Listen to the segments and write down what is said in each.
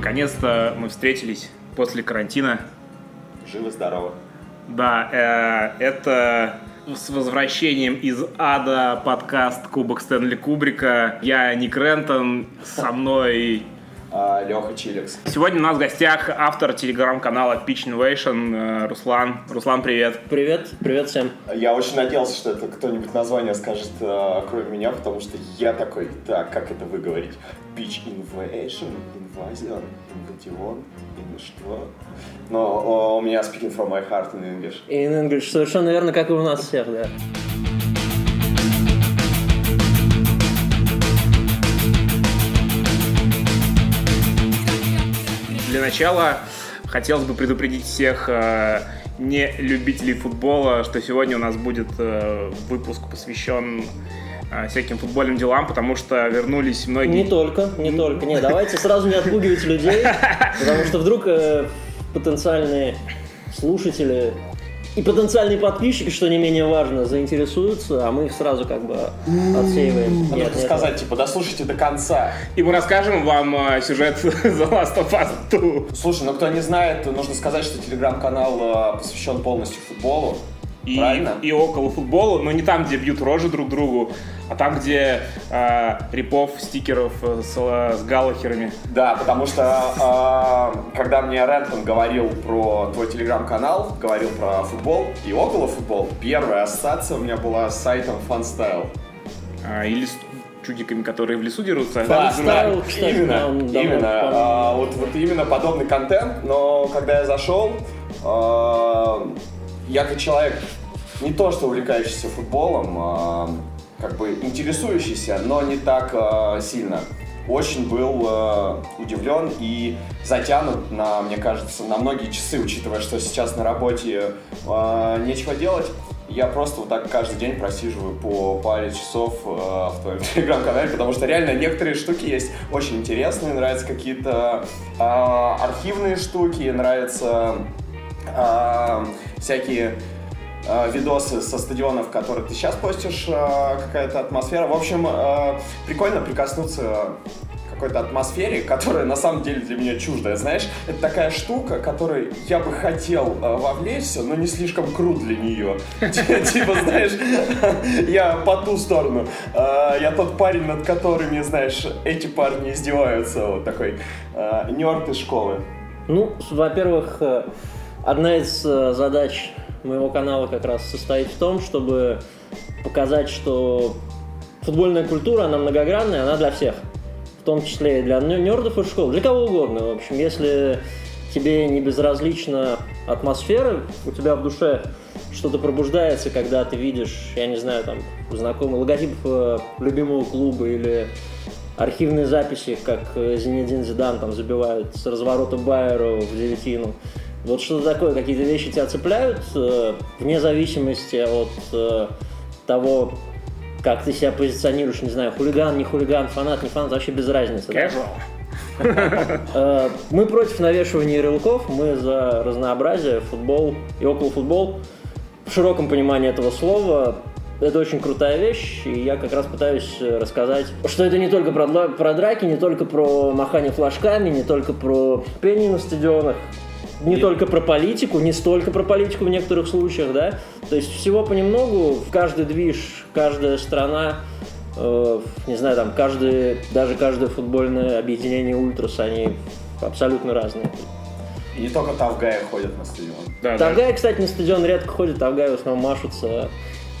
Наконец-то мы встретились после карантина. Живо-здорово. Да, э, это с возвращением из ада подкаст Кубок Стэнли Кубрика. Я Ник Рентон, со мной Леха Чиликс. Сегодня у нас в гостях автор телеграм-канала Pitch Innovation э, Руслан. Руслан, привет. Привет, привет всем. Я очень надеялся, что это кто-нибудь название скажет, э, кроме меня, потому что я такой, так, как это выговорить? Pitch Innovation, Invasion, Invasion, что? Но у меня speaking from my heart in English. In English, совершенно верно, как и у нас всех, да. Для начала хотелось бы предупредить всех э, не любителей футбола, что сегодня у нас будет э, выпуск посвящен э, всяким футбольным делам, потому что вернулись многие... Не только, не только. Не, давайте сразу не отпугивать людей, потому что вдруг потенциальные слушатели и потенциальные подписчики, что не менее важно, заинтересуются, а мы их сразу как бы отсеиваем. Надо нет, сказать, типа, дослушайте до конца. И мы расскажем вам э, сюжет The Last of Us 2. Слушай, ну кто не знает, нужно сказать, что телеграм-канал э, посвящен полностью футболу и, и около футбола, но не там, где бьют рожи друг другу, а там, где э, репов, стикеров э, с, с галлахерами. Да, потому что э, когда мне Рентон говорил про твой телеграм-канал, говорил про футбол и около футбол, первая ассоциация у меня была с сайтом FunStyle. А, или с чудиками, которые в лесу дерутся. Да, да, кстати, именно, именно. А, вот, вот именно подобный контент, но когда я зашел, э, я как человек не то что увлекающийся футболом, а, как бы интересующийся, но не так а, сильно. Очень был а, удивлен и затянут на, мне кажется, на многие часы, учитывая, что сейчас на работе а, нечего делать. Я просто вот так каждый день просиживаю по паре часов э, в твоем телеграм-канале, потому что реально некоторые штуки есть очень интересные, нравятся какие-то э, архивные штуки, нравятся э, всякие э, видосы со стадионов, которые ты сейчас постишь, э, какая-то атмосфера. В общем, э, прикольно прикоснуться какой-то атмосфере, которая на самом деле для меня чуждая. Знаешь, это такая штука, которой я бы хотел э, вовлечься, но не слишком крут для нее. Типа, знаешь, я по ту сторону. Э, я тот парень, над которыми, знаешь, эти парни издеваются. Вот такой э, нерд из школы. Ну, во-первых, э, одна из э, задач моего канала как раз состоит в том, чтобы показать, что футбольная культура, она многогранная, она для всех. В том числе и для нердов и школ, для кого угодно. В общем, если тебе не безразлична атмосфера, у тебя в душе что-то пробуждается, когда ты видишь, я не знаю, там, знакомый логотип э, любимого клуба или архивные записи, как Зинедин Зидан там забивают с разворота Байеру в девятину. Вот что-то такое, какие-то вещи тебя цепляют, э, вне зависимости от э, того, как ты себя позиционируешь, не знаю, хулиган, не хулиган, фанат, не фанат, вообще без разницы. Э, мы против навешивания ярлыков, мы за разнообразие, футбол и около футбол. В широком понимании этого слова это очень крутая вещь, и я как раз пытаюсь рассказать, что это не только про, про драки, не только про махание флажками, не только про пение на стадионах, не и... только про политику, не столько про политику в некоторых случаях, да. То есть всего понемногу, в каждый движ, каждая страна, э, не знаю, там, каждый, даже каждое футбольное объединение ультрас, они абсолютно разные. И не только Тавгая ходят на стадион. Да, Тавгая, да. кстати, на стадион редко ходит, Тавгая в основном машутся.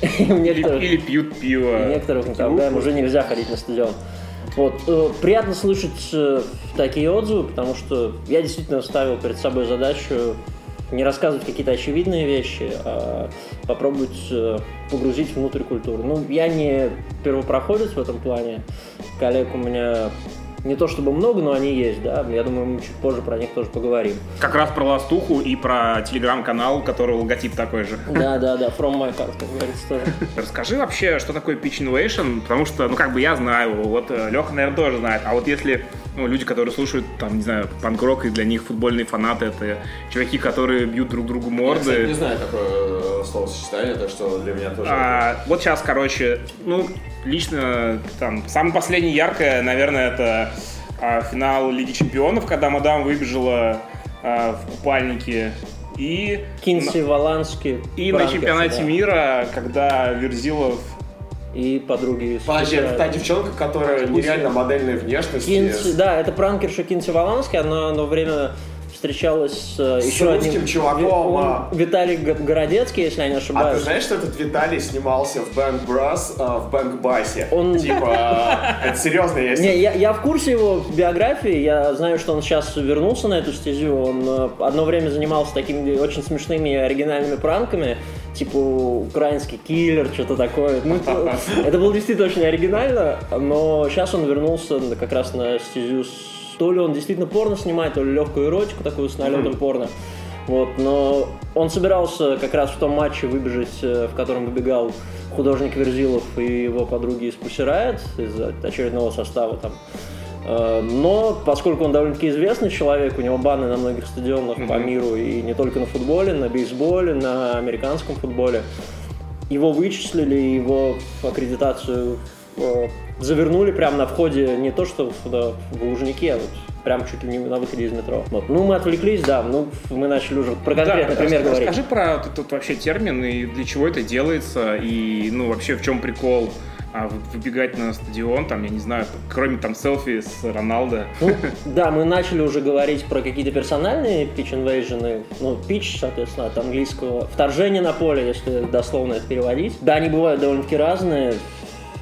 Или, или пьют пиво. Некоторых на Тавгаем уже нельзя ходить на стадион. Вот. Э, приятно слышать э, такие отзывы, потому что я действительно ставил перед собой задачу не рассказывать какие-то очевидные вещи, а попробовать э, погрузить внутрь культуры. Ну, я не первопроходец в этом плане. Коллег у меня не то чтобы много, но они есть, да. Я думаю, мы чуть позже про них тоже поговорим. Как раз про Ластуху и про телеграм-канал, который логотип такой же. Да, да, да, from my heart, как говорится, тоже. Расскажи вообще, что такое Pitch Innovation, потому что, ну, как бы я знаю, вот э, Леха, наверное, тоже знает, а вот если ну, люди, которые слушают, там, не знаю, панк-рок, и для них футбольные фанаты — это чуваки, которые бьют друг другу морды. Я, кстати, не знаю такое словосочетание, так что для меня тоже... А, вот сейчас, короче, ну, лично, там, самое последнее яркое, наверное, это а, финал Лиги Чемпионов, когда мадам выбежала а, в купальнике. И Кинси Валански. И на чемпионате да. мира, когда Верзилов и подруги. Подожди, это та девчонка, которая нереально модельной внешности. Кинси, да, это пранкерша Кинси Валански, она на время встречалась э, с еще одним чуваком. А. Виталий Городецкий, если я не ошибаюсь. А ты знаешь, что этот Виталий снимался в Бэнк Брас, э, в Бэнк Басе? Он... Типа, это серьезно есть? Не, я, я в курсе его биографии, я знаю, что он сейчас вернулся на эту стезю, он э, одно время занимался такими очень смешными оригинальными пранками, типа украинский киллер, что-то такое. Ну, это, это было действительно очень оригинально, но сейчас он вернулся как раз на стезю с то ли он действительно порно снимает, то ли легкую эротику такую с налетом mm-hmm. порно. Вот, но он собирался как раз в том матче выбежать, э, в котором выбегал художник Верзилов и его подруги из Пусирает, из очередного состава там. Э, но поскольку он довольно-таки известный человек, у него баны на многих стадионах mm-hmm. по миру, и не только на футболе, на бейсболе, на американском футболе, его вычислили, его аккредитацию э, завернули прямо на входе не то, что в, в Лужники, а вот прям чуть ли не на выходе из метро. Вот. Ну, мы отвлеклись, да, ну, мы начали уже про конкретный да, пример говорить. Расскажи про этот вообще термин и для чего это делается, и, ну, вообще в чем прикол а выбегать на стадион, там, я не знаю, кроме там селфи с Роналдо. Ну, да, мы начали уже говорить про какие-то персональные pitch invasion, ну, pitch, соответственно, от английского, вторжение на поле, если дословно это переводить. Да, они бывают довольно-таки разные,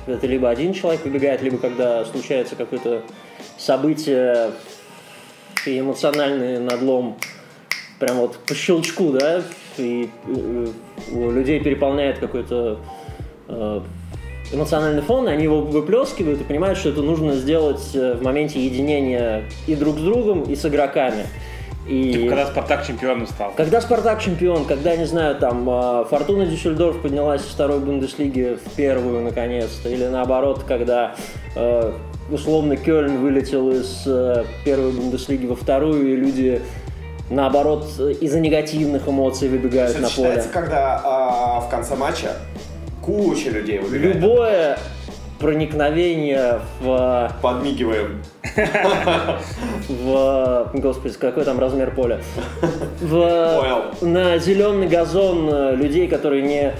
это либо один человек выбегает, либо когда случается какое-то событие и эмоциональный надлом, прям вот по щелчку, да, и э, у людей переполняет какой-то э, эмоциональный фон, и они его выплескивают и понимают, что это нужно сделать э, в моменте единения и друг с другом, и с игроками. И... Типа, когда Спартак чемпионом стал. Когда Спартак чемпион, когда, не знаю, там, а, Фортуна Дюссельдорф поднялась из второй Бундеслиги в первую, наконец-то, или наоборот, когда а, условно Кёльн вылетел из а, первой Бундеслиги во вторую, и люди наоборот, из-за негативных эмоций выбегают Это на поле. когда а, в конце матча куча людей выбегает. Любое проникновение в... Подмигиваем. В... Господи, какой там размер поля? В... На зеленый газон э, людей, которые не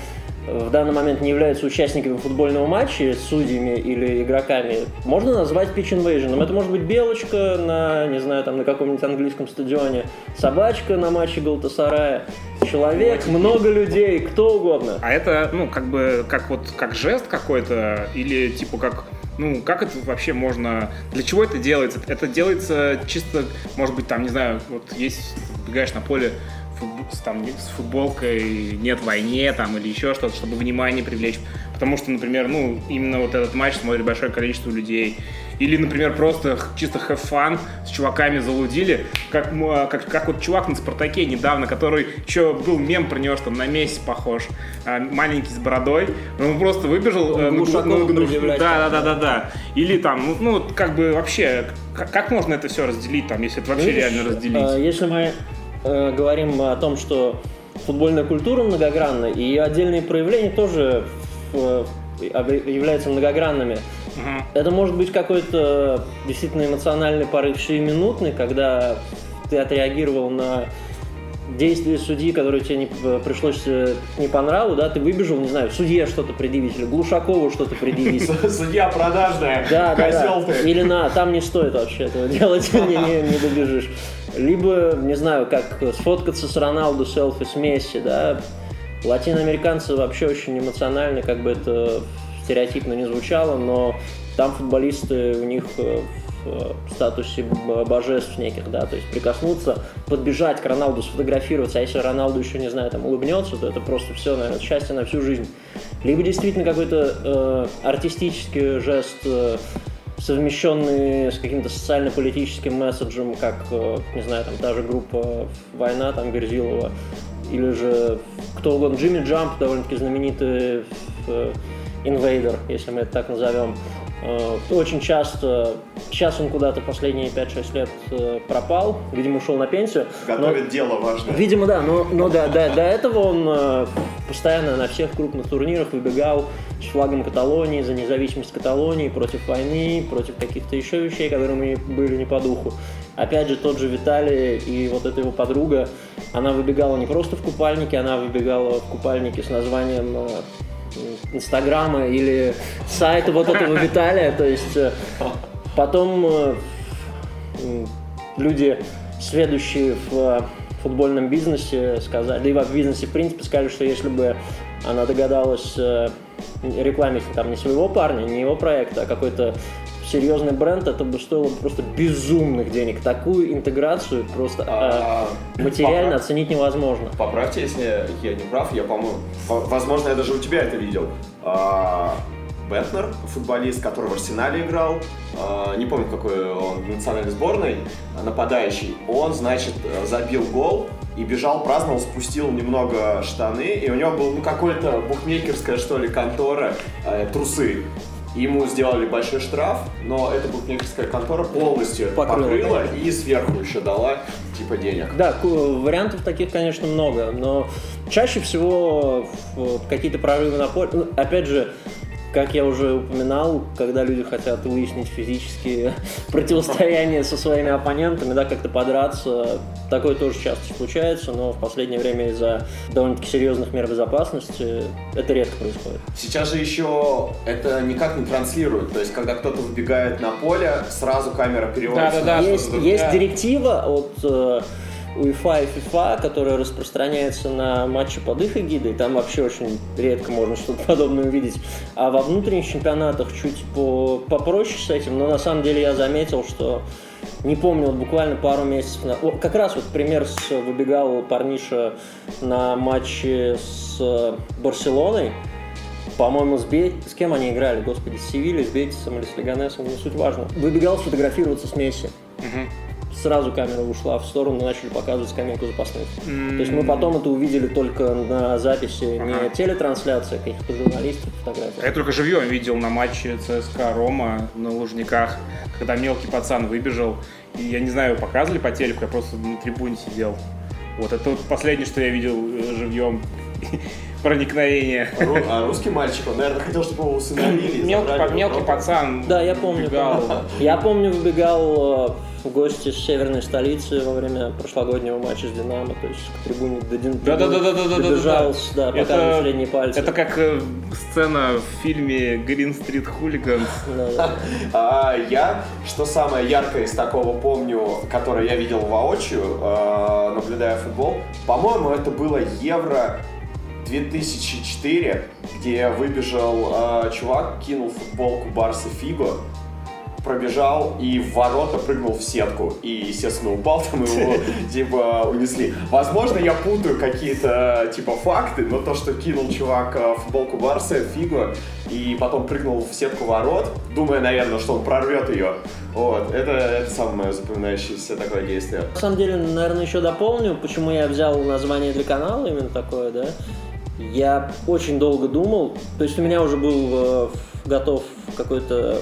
в данный момент не являются участниками футбольного матча, судьями или игроками, можно назвать pitch invasion. Это может быть белочка на, не знаю, там на каком-нибудь английском стадионе, собачка на матче Галтасарая, человек, много людей, кто угодно. А это, ну, как бы, как вот, как жест какой-то или типа как ну, как это вообще можно... Для чего это делается? Это делается чисто, может быть, там, не знаю, вот есть, бегаешь на поле, там, с футболкой «Нет войне» там, или еще что-то, чтобы внимание привлечь. Потому что, например, ну, именно вот этот матч смотрит большое количество людей. Или, например, просто чисто have fun с чуваками залудили, как, как, как вот чувак на «Спартаке» недавно, который еще был мем про него, что на Месси похож, а, маленький с бородой. Он просто выбежал. Э, ну, ну, ну, да, да, да, да, да. Или там, ну, ну как бы вообще, как, как можно это все разделить, там, если это вообще Видишь, реально разделить? А, если мы э, говорим о том, что футбольная культура многогранна, и отдельные проявления тоже э, являются многогранными. Uh Это может быть какой-то действительно эмоциональный порыв сиюминутный, когда ты отреагировал на действие судьи, которое тебе не, пришлось э, не по нраву, да, ты выбежал, не знаю, судье что-то предъявить, или Глушакову что-то предъявить. Судья продажная, да, да, да. Или на, там не стоит вообще этого делать, не, не, не добежишь. Либо, не знаю, как сфоткаться с Роналду, селфи с Месси, да. Латиноамериканцы вообще очень эмоциональны, как бы это стереотипно не звучало, но там футболисты, у них э, в статусе божеств неких, да, то есть прикоснуться, подбежать к Роналду, сфотографироваться, а если Роналду еще, не знаю, там улыбнется, то это просто все, наверное, счастье на всю жизнь. Либо действительно какой-то э, артистический жест, э, совмещенный с каким-то социально-политическим месседжем, как, э, не знаю, там та же группа «Война», там Верзилова, или же кто угодно, Джимми Джамп, довольно-таки знаменитый э, инвейдер, если мы это так назовем. Э, очень часто, сейчас он куда-то последние 5-6 лет э, пропал, видимо, ушел на пенсию. Готовит но, дело важное. Видимо, да, но, но да, да, до этого он э, постоянно на всех крупных турнирах выбегал с флагом Каталонии, за независимость Каталонии, против войны, против каких-то еще вещей, которые мне были не по духу. Опять же, тот же Виталий и вот эта его подруга, она выбегала не просто в купальнике, она выбегала в купальнике с названием Инстаграма или сайта вот этого Виталия. То есть э, потом э, люди, следующие в э, футбольном бизнесе, сказали, да и в бизнесе в принципе сказали, что если бы она догадалась рекламить там не своего парня, не его проекта, а какой-то серьезный бренд, это бы стоило просто безумных денег. Такую интеграцию просто а, э, материально поправ... оценить невозможно. Поправьте, если я не прав, я, по-моему, возможно, я даже у тебя это видел. А, Бентнер, футболист, который в Арсенале играл, а, не помню, какой он в национальной сборной, нападающий, он, значит, забил гол, и бежал, праздновал, спустил немного штаны, и у него был ну, какой-то букмекерская, что ли, контора, э, трусы. Ему сделали большой штраф, но эта букмекерская контора полностью покрыла, покрыла и сверху еще дала типа денег. Да, вариантов таких, конечно, много, но чаще всего какие-то прорывы на поле, ну, опять же, как я уже упоминал, когда люди хотят выяснить физические противостояния со своими оппонентами, да, как-то подраться, такое тоже часто случается, но в последнее время из-за довольно-таки серьезных мер безопасности это редко происходит. Сейчас же еще это никак не транслируют, то есть когда кто-то выбегает на поле, сразу камера переводится. Да, да, да. Есть, есть директива от э, УЕФА и ФИФА, которая распространяется на матчи под их эгидой, там вообще очень редко можно что-то подобное увидеть. А во внутренних чемпионатах чуть по попроще с этим, но на самом деле я заметил, что не помню, вот буквально пару месяцев назад. Как раз вот пример с выбегал парниша на матче с Барселоной. По-моему, с, Бе... с кем они играли, господи, с Севильей, с Бетисом или с Леганесом, не суть важно. Выбегал сфотографироваться с Месси. Угу сразу камера ушла в сторону, начали показывать скамейку запасных. Mm-hmm. То есть мы потом это увидели только на записи, ага. не телетрансляция каких-то журналистов, фотографий. Я только живьем видел на матче ЦСКА Рома на Лужниках, когда мелкий пацан выбежал, и я не знаю, показывали по телеку, я просто на трибуне сидел. Вот это вот последнее, что я видел э, живьем проникновение. Ру, а русский мальчик, он, наверное, хотел, чтобы его усыновили. Мелкий, мелкий пацан. Да, я помню. Выбегал. Я помню, выбегал э, в гости с северной столицы во время прошлогоднего матча с Динамо, то есть к трибуне до Дин да, да, да, да, да, добежал, да, да, это, средние пальцы. Это как э, сцена в фильме Green Street Hooligans. А, я, что самое яркое из такого помню, которое я видел воочию, э, наблюдая футбол, по-моему, это было Евро 2004, где выбежал э, чувак, кинул футболку Барса Фиго, пробежал и в ворота прыгнул в сетку. И, естественно, упал там, его, типа, унесли. Возможно, я путаю какие-то, типа, факты, но то, что кинул чувак э, футболку Барса, фигу, и потом прыгнул в сетку ворот, думая, наверное, что он прорвет ее. Вот, это, это самое запоминающееся такое действие. На самом деле, наверное, еще дополню, почему я взял название для канала именно такое, да. Я очень долго думал, то есть у меня уже был э, готов какой-то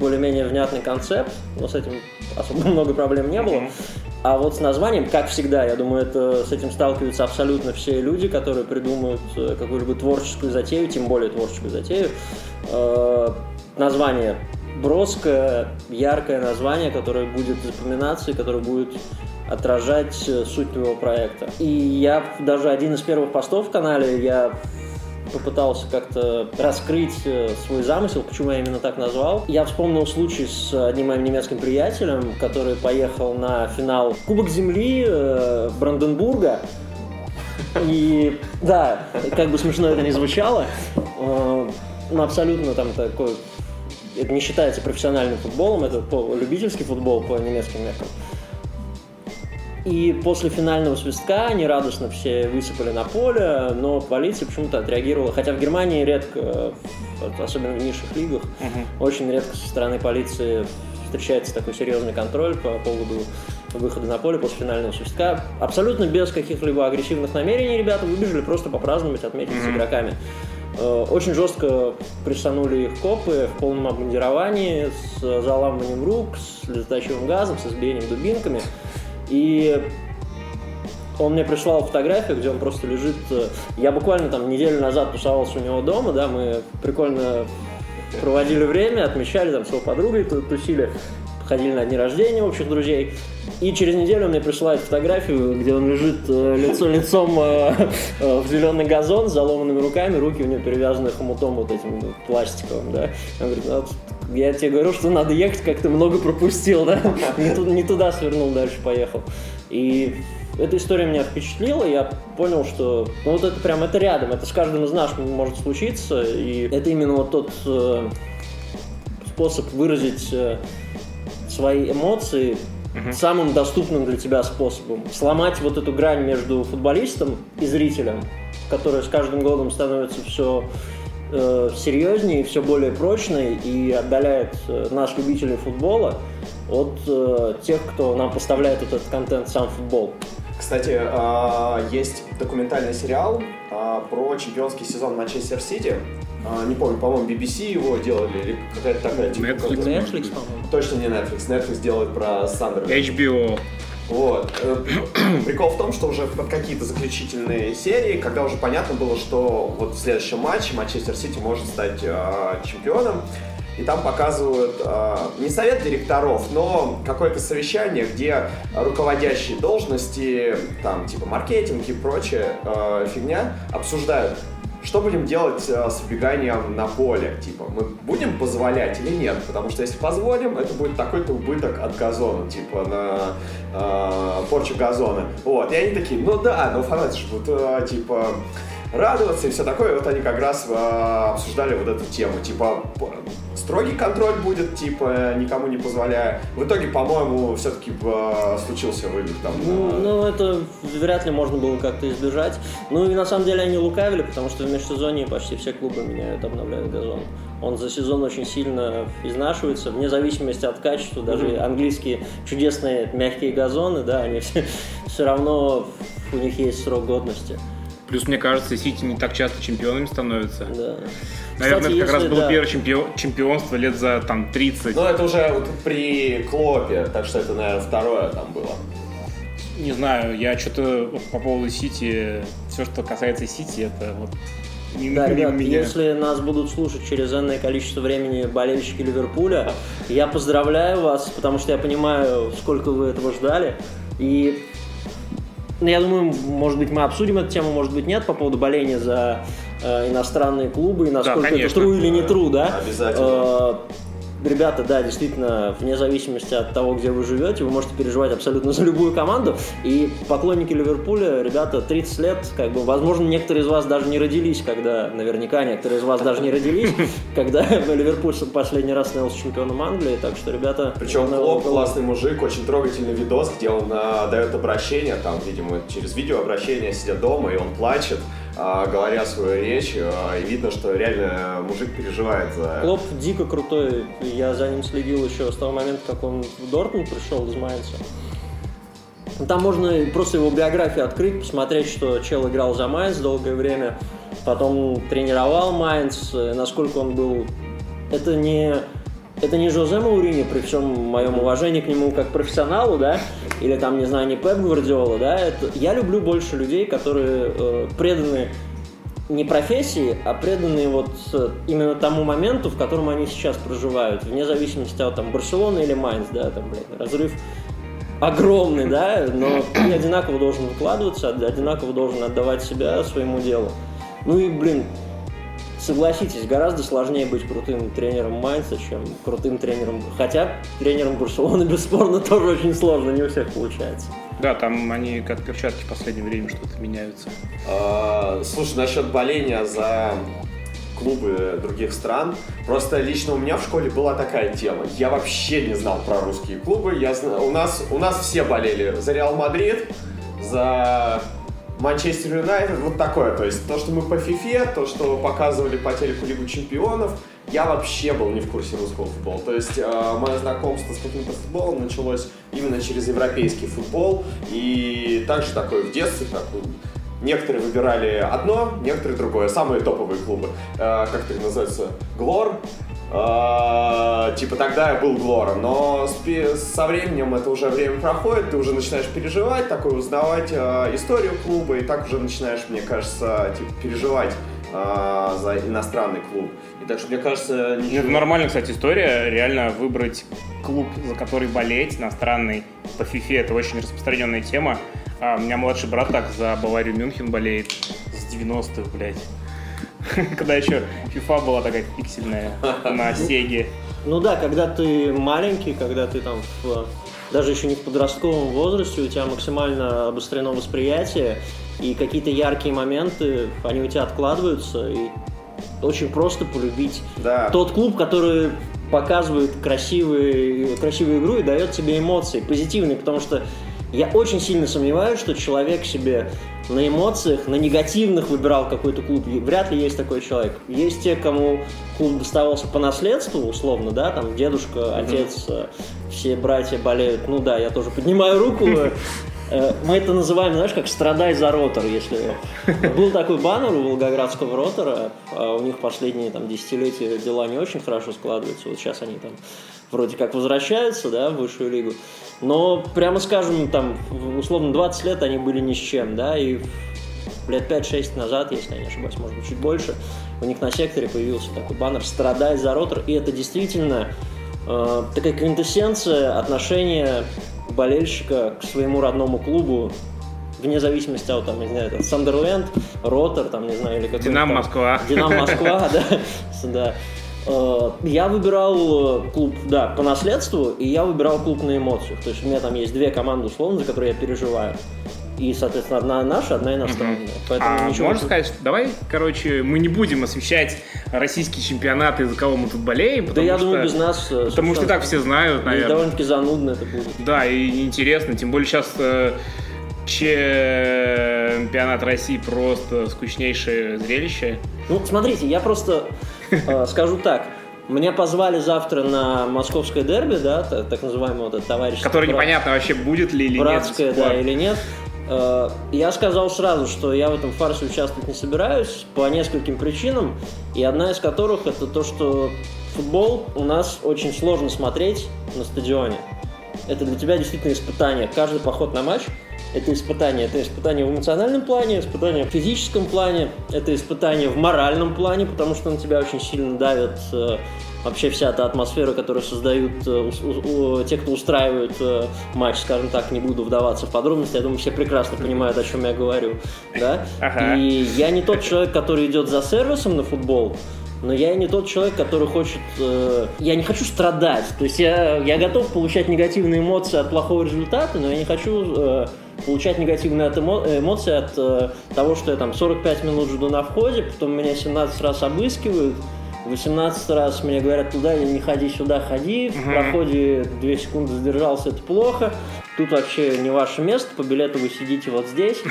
более-менее внятный концепт, но с этим особо много проблем не было. А вот с названием, как всегда, я думаю, это с этим сталкиваются абсолютно все люди, которые придумают э, какую-либо творческую затею, тем более творческую затею. Э, название броское, яркое название, которое будет запоминаться и которое будет отражать э, суть твоего проекта. И я даже один из первых постов в канале, я попытался как-то раскрыть э, свой замысел, почему я именно так назвал. Я вспомнил случай с одним моим немецким приятелем, который поехал на финал Кубок Земли э, Бранденбурга. И да, как бы смешно это не звучало, э, но абсолютно там такой это не считается профессиональным футболом, это любительский футбол по немецким меркам. И после финального свистка они радостно все высыпали на поле, но полиция почему-то отреагировала. Хотя в Германии редко, особенно в низших лигах, угу. очень редко со стороны полиции встречается такой серьезный контроль по поводу выхода на поле после финального свистка. Абсолютно без каких-либо агрессивных намерений ребята выбежали просто попраздновать, отметить mm-hmm. с игроками. Э, очень жестко присанули их копы в полном обмундировании, с заламыванием рук, с летающим газом, с избиением дубинками. И он мне прислал фотографию, где он просто лежит. Э, я буквально там неделю назад тусовался у него дома, да, мы прикольно проводили время, отмечали там с его подругой, тусили ходили на дни рождения общих друзей. И через неделю он мне присылает фотографию, где он лежит э, лицо лицом э, э, в зеленый газон с заломанными руками, руки у него перевязаны хомутом вот этим пластиковым, да. Он говорит, ну, я тебе говорю, что надо ехать, как ты много пропустил, да. Не туда свернул, дальше поехал. И эта история меня впечатлила, я понял, что ну, вот это прям это рядом, это с каждым из нас может случиться, и это именно вот тот э, способ выразить э, свои эмоции угу. самым доступным для тебя способом. Сломать вот эту грань между футболистом и зрителем, которая с каждым годом становится все э, серьезнее все более прочной и отдаляет э, нас, любителей футбола, от э, тех, кто нам поставляет этот контент, сам футбол. Кстати, э, есть документальный сериал э, про чемпионский сезон Манчестер Сити а, не помню, по-моему, BBC его делали, или какая-то такая, типа... Netflix, Netflix по-моему. Точно не Netflix, Netflix делает про Сандерленд. HBO. Вот. Э, прикол в том, что уже под какие-то заключительные серии, когда уже понятно было, что вот в следующем матче Манчестер Сити может стать э, чемпионом, и там показывают э, не совет директоров, но какое-то совещание, где руководящие должности, там типа маркетинг и прочая э, фигня обсуждают, что будем делать э, с убеганием на поле? Типа, мы будем позволять или нет? Потому что если позволим, это будет такой-то убыток от газона, типа, на э, порчу газона. Вот, и они такие, ну да, но фанаты же будут, э, типа, радоваться и все такое. И вот они как раз э, обсуждали вот эту тему. Типа, строгий контроль будет, типа, никому не позволяя. В итоге, по-моему, все-таки э, случился выбег там. Ну, на... ну, это вряд ли можно было как-то избежать. Ну и на самом деле они лукавили, потому что в межсезонье почти все клубы меняют, обновляют газон. Он за сезон очень сильно изнашивается, вне зависимости от качества. Даже mm-hmm. английские чудесные мягкие газоны, да, они все, все равно у них есть срок годности. Плюс, мне кажется, Сити не так часто чемпионами становятся. Да. Наверное, Кстати, это как раз было да. первое чемпион, чемпионство лет за там 30. Ну, это уже вот при Клопе, так что это, наверное, второе там было. Не знаю, я что-то по поводу Сити, все, что касается Сити, это вот да, ребят, меня. если нас будут слушать через энное количество времени болельщики Ливерпуля, я поздравляю вас, потому что я понимаю, сколько вы этого ждали. И я думаю, может быть, мы обсудим эту тему, может быть, нет, по поводу боления за э, иностранные клубы, и насколько да, конечно, это true или не true, да? Обязательно. Э, ребята, да, действительно, вне зависимости от того, где вы живете, вы можете переживать абсолютно за любую команду. И поклонники Ливерпуля, ребята, 30 лет, как бы, возможно, некоторые из вас даже не родились, когда, наверняка, некоторые из вас даже не родились, когда Ливерпуль последний раз становился чемпионом Англии, так что, ребята... Причем Клоп классный мужик, очень трогательный видос, где он а, дает обращение, там, видимо, через видео обращение, сидя дома, и он плачет, говоря свою речь, а, видно, что реально мужик переживает за... Клоп дико крутой, я за ним следил еще с того момента, как он в Дортмунд пришел из Майнца. Там можно просто его биографию открыть, посмотреть, что чел играл за Майнц долгое время, потом тренировал Майнц, насколько он был... Это не это не Жозе Маурини, при всем моем уважении к нему как профессионалу, да, или там, не знаю, не Пеп Гвардиола, да, это... я люблю больше людей, которые э, преданы не профессии, а преданные вот именно тому моменту, в котором они сейчас проживают, вне зависимости от там Барселоны или Майнц, да, там, блядь, разрыв огромный, да, но ты одинаково должен выкладываться, одинаково должен отдавать себя своему делу. Ну и, блин, согласитесь, гораздо сложнее быть крутым тренером Майнца, чем крутым тренером. Хотя тренером Барселоны, бесспорно, тоже очень сложно, не у всех получается. Да, там они как перчатки в последнее время что-то меняются. А, слушай, насчет боления за клубы других стран. Просто лично у меня в школе была такая тема. Я вообще не знал про русские клубы. Я, у, нас, у нас все болели за Реал Мадрид, за Манчестер Юнайтед, вот такое. То есть то, что мы по фифе, то, что показывали по телеку Лигу Чемпионов, я вообще был не в курсе русского футбола. То есть э, мое знакомство с каким-то футболом началось именно через европейский футбол. И также такое в детстве, такой некоторые выбирали одно, некоторые другое. Самые топовые клубы. Э, как это называется? Glory. Э, типа тогда я был Глором, но со временем это уже время проходит, ты уже начинаешь переживать, такой узнавать э, историю клуба, и так уже начинаешь, мне кажется, типа переживать э, за иностранный клуб. И так что, мне кажется... Ничего... Это нормальная, кстати, история. Реально выбрать клуб, за который болеть, иностранный, по FIFA, это очень распространенная тема. А у меня младший брат так за Баварию Мюнхен болеет с 90-х, блядь. Когда еще FIFA была такая пиксельная на Сеге. Ну да, когда ты маленький, когда ты там в, даже еще не в подростковом возрасте, у тебя максимально обострено восприятие, и какие-то яркие моменты, они у тебя откладываются, и очень просто полюбить да. тот клуб, который показывает красивые, красивую игру и дает тебе эмоции, позитивные, потому что я очень сильно сомневаюсь, что человек себе на эмоциях, на негативных выбирал какой-то клуб. Вряд ли есть такой человек. Есть те, кому клуб доставался по наследству, условно, да, там дедушка, отец, mm-hmm. все братья болеют. Ну да, я тоже поднимаю руку. Э, мы это называем, знаешь, как «страдай за ротор», если... Был такой баннер у Волгоградского ротора, а у них последние там десятилетия дела не очень хорошо складываются, вот сейчас они там вроде как возвращаются, да, в высшую лигу, но, прямо скажем, там, условно, 20 лет они были ни с чем, да, и лет 5-6 назад, если я не ошибаюсь, может быть, чуть больше, у них на секторе появился такой баннер «Страдай за ротор», и это действительно э, такая квинтэссенция отношения болельщика к своему родному клубу, вне зависимости от, там, не знаю, там, Сандерленд, Ротор, там, не знаю, или какой-то... Динамо Москва. Динамо Москва, да, я выбирал клуб, да, по наследству, и я выбирал клуб на эмоциях. То есть у меня там есть две команды, условно, за которые я переживаю. И, соответственно, одна наша, одна иностранная. Угу. Поэтому а ничего можно сказать, что давай, короче, мы не будем освещать российские чемпионаты, за кого мы тут болеем. Да я что, думаю, без нас... Э, потому что так все знают, наверное. И довольно-таки занудно это будет. Да, и неинтересно. Тем более сейчас э, чемпионат России просто скучнейшее зрелище. Ну, смотрите, я просто э, скажу так. Меня позвали завтра на московское дерби, да, так, называемый вот этот товарищ. Который брат, непонятно вообще будет ли или братское, нет. Братское, да, или нет. Э, я сказал сразу, что я в этом фарсе участвовать не собираюсь по нескольким причинам, и одна из которых это то, что футбол у нас очень сложно смотреть на стадионе. Это для тебя действительно испытание. Каждый поход на матч – это испытание. Это испытание в эмоциональном плане, испытание в физическом плане, это испытание в моральном плане, потому что на тебя очень сильно давят э, вообще вся та атмосфера, которую создают э, те, кто устраивают э, матч, скажем так, не буду вдаваться в подробности, я думаю, все прекрасно понимают, о чем я говорю, да? Ага. И я не тот человек, который идет за сервисом на футбол, но я не тот человек, который хочет... Э, я не хочу страдать. То есть я, я готов получать негативные эмоции от плохого результата, но я не хочу э, получать негативные эмоции от э, того, что я там 45 минут жду на входе, потом меня 17 раз обыскивают, 18 раз мне говорят туда не ходи сюда, ходи. В проходе 2 секунды задержался, это плохо. Тут вообще не ваше место, по билету вы сидите вот здесь.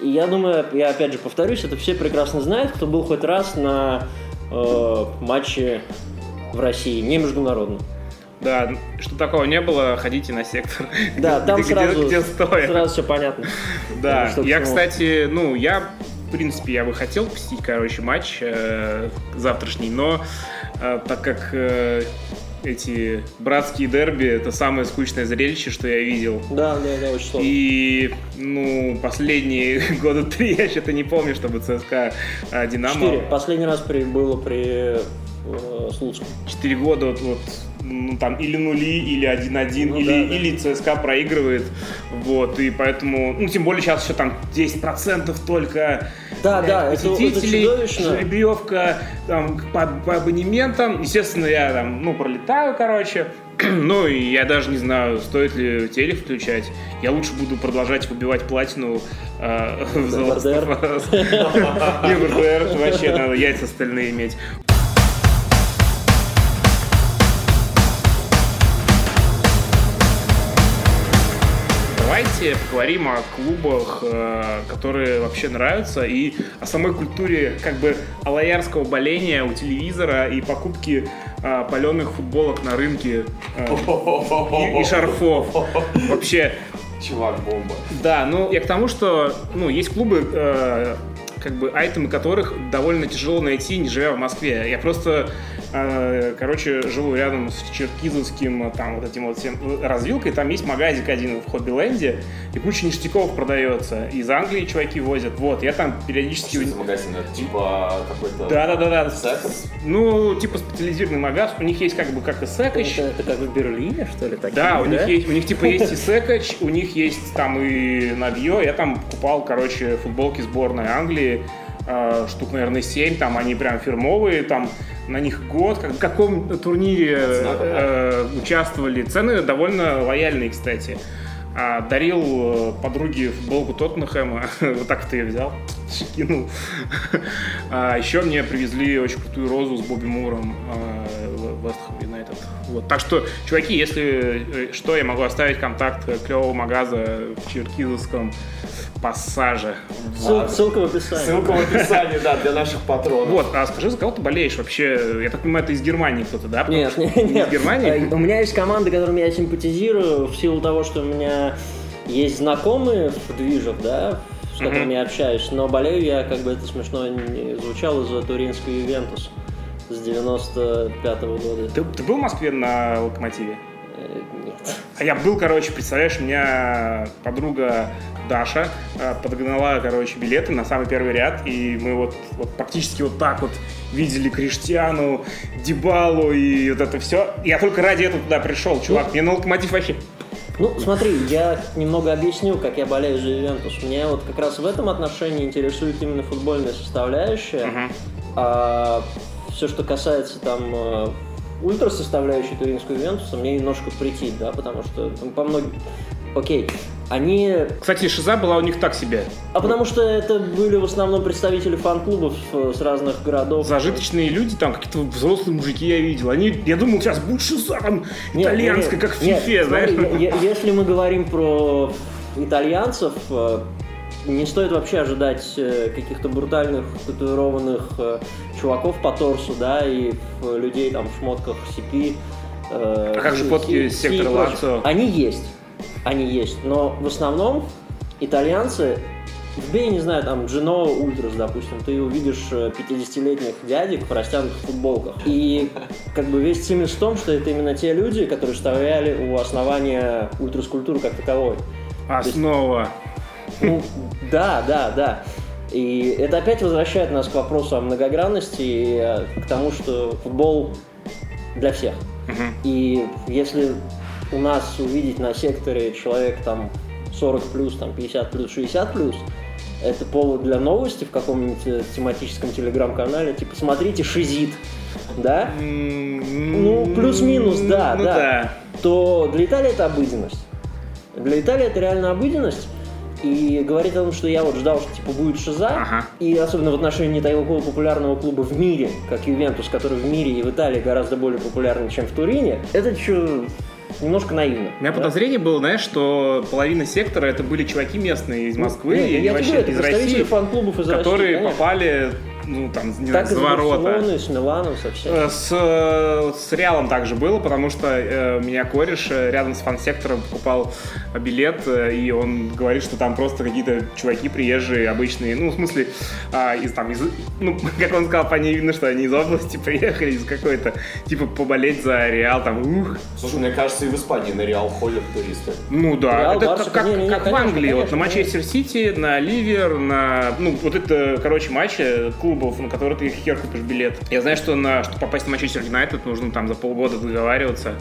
И я думаю, я опять же повторюсь, это все прекрасно знают, кто был хоть раз на э, матче в России, не международном. Да, что такого не было, ходите на сектор. Да, где, там где, сразу, где стоя. сразу все понятно. Да, я, кстати, ну, я в принципе, я бы хотел посетить, короче, матч э, завтрашний, но э, так как э, эти братские дерби это самое скучное зрелище, что я видел. Да, да, да, очень сложно. И, ну, последние года три я что-то не помню, чтобы ЦСКА Динамо. Четыре. Последний раз при, было при э, Слуцком. Четыре года вот, вот ну, там или нули, или 1-1, ну, или, да, да. или ЦСКА проигрывает. Вот, и поэтому, ну, тем более сейчас еще там 10% только да, да, посетителей, это, это жеребьевка там, по, по абонементам. Естественно, я там, ну, пролетаю, короче. Ну, и я даже не знаю, стоит ли телек включать. Я лучше буду продолжать выбивать платину э, в. Не в РДР, вообще надо яйца остальные иметь. Давайте поговорим о клубах, э, которые вообще нравятся, и о самой культуре как бы алаярского боления у телевизора и покупки э, паленых футболок на рынке э, и, и шарфов. Вообще, чувак бомба. Да, ну я к тому, что ну, есть клубы, э, как бы айтемы которых довольно тяжело найти, не живя в Москве. Я просто короче, живу рядом с Черкизовским, там вот этим вот всем развилкой, там есть магазик один в Хобби-ленде, и куча ништяков продается. Из Англии чуваки возят. Вот, я там периодически... Что за магазин? Это типа какой-то... Да-да-да. Ну, типа специализированный магаз. У них есть как бы как и секач. Это, это как в Берлине, что ли? Такие, да, у да? них есть, у них типа есть и секач, у них есть там и навье. Я там покупал, короче, футболки сборной Англии э, штук, наверное, 7, там они прям фирмовые, там на них год, как, в каком турнире э, участвовали. Цены довольно лояльные, кстати. А, дарил э, подруге футболку Тоттенхэма, вот так ты ее взял, кинул. А, еще мне привезли очень крутую розу с Бобби Муром э, Вест Юнайтед. Вот. Так что, чуваки, если э, что, я могу оставить контакт клевого магаза в Черкизовском пассаже. Ссыл, ссылка в описании. Ссылка в описании, да, для наших патронов. Вот, а скажи, за кого ты болеешь вообще? Я так понимаю, это из Германии кто-то, да? Нет, нет, нет. Из Германии? У меня есть команда, которым я симпатизирую в силу того, что у меня есть знакомые в движах, да, с которыми я общаюсь, но болею я, как бы это смешно не звучало, за туринский Ювентус с 95 -го года. Ты, ты был в Москве на Локомотиве? Э, нет. А я был, короче, представляешь, у меня подруга Даша э, подогнала, короче, билеты на самый первый ряд, и мы вот, вот практически вот так вот видели Криштиану, Дебалу и вот это все. Я только ради этого туда пришел, чувак. Ну, Мне на локомотив вообще ну, смотри, я немного объясню, как я болею за Ювентус. Меня вот как раз в этом отношении интересует именно футбольная составляющая. Uh-huh. А все, что касается там э, ультра составляющей туринского Ювентуса, мне немножко прийти, да, потому что там, по многим... Окей, они... Кстати, Шиза была у них так себе. А потому что это были в основном представители фан-клубов с разных городов. Зажиточные люди, там какие-то взрослые мужики я видел. Они, я думал, сейчас будет Шиза там итальянская, как в Фифе, знаешь. Если мы говорим про итальянцев, э, не стоит вообще ожидать э, каких-то брутальных татуированных э, чуваков по торсу, да, и людей там в шмотках CP. А как же фотки сектора Лацо? Они есть они есть. Но в основном итальянцы, вбей, не знаю, там, Джино Ультрас, допустим, ты увидишь 50-летних э, дядек в растянутых футболках. И как бы весь цимис в том, что это именно те люди, которые стояли у основания ультрас-культуры как таковой. Основа. То есть, ну, да, да, да. И это опять возвращает нас к вопросу о многогранности и э, к тому, что футбол для всех. Uh-huh. И если у нас увидеть на секторе человек там 40 плюс, там 50 плюс, 60 плюс, это повод для новости в каком-нибудь э, тематическом телеграм-канале, типа, смотрите, шизит, да? Ну, плюс-минус, да, ну, да. да. То для Италии это обыденность. Для Италии это реально обыденность. И говорит о том, что я вот ждал, что типа будет шиза, ага. и особенно в отношении такого популярного клуба в мире, как Ювентус, который в мире и в Италии гораздо более популярный, чем в Турине, это что немножко наивно. У меня да? подозрение было, знаешь, что половина сектора это были чуваки местные из Москвы ну, и вообще говорю, из России, фан-клубов из которые России, попали ну, там, не так знаю, с ворота. с Миланом, со всем. Э, с, э, с Реалом также было, потому что э, меня кореш э, рядом с фан-сектором покупал билет, и он говорит, что там просто какие-то чуваки приезжие, обычные, ну, в смысле, э, из, там, из, ну, как он сказал, по ней видно, что они из области приехали, из какой-то, типа, поболеть за Реал, там, ух. Слушай, мне кажется, и в Испании на Реал ходят туристы. Ну, да, Реал, это Барса, как, не, не, как конечно, в Англии, конечно, вот на Манчестер Сити, на Ливер, на, ну, вот это, короче, матчи, клуб клубов, на которые ты хер купишь билет. Я знаю, что на, чтобы попасть на Манчестер Юнайтед, нужно там за полгода договариваться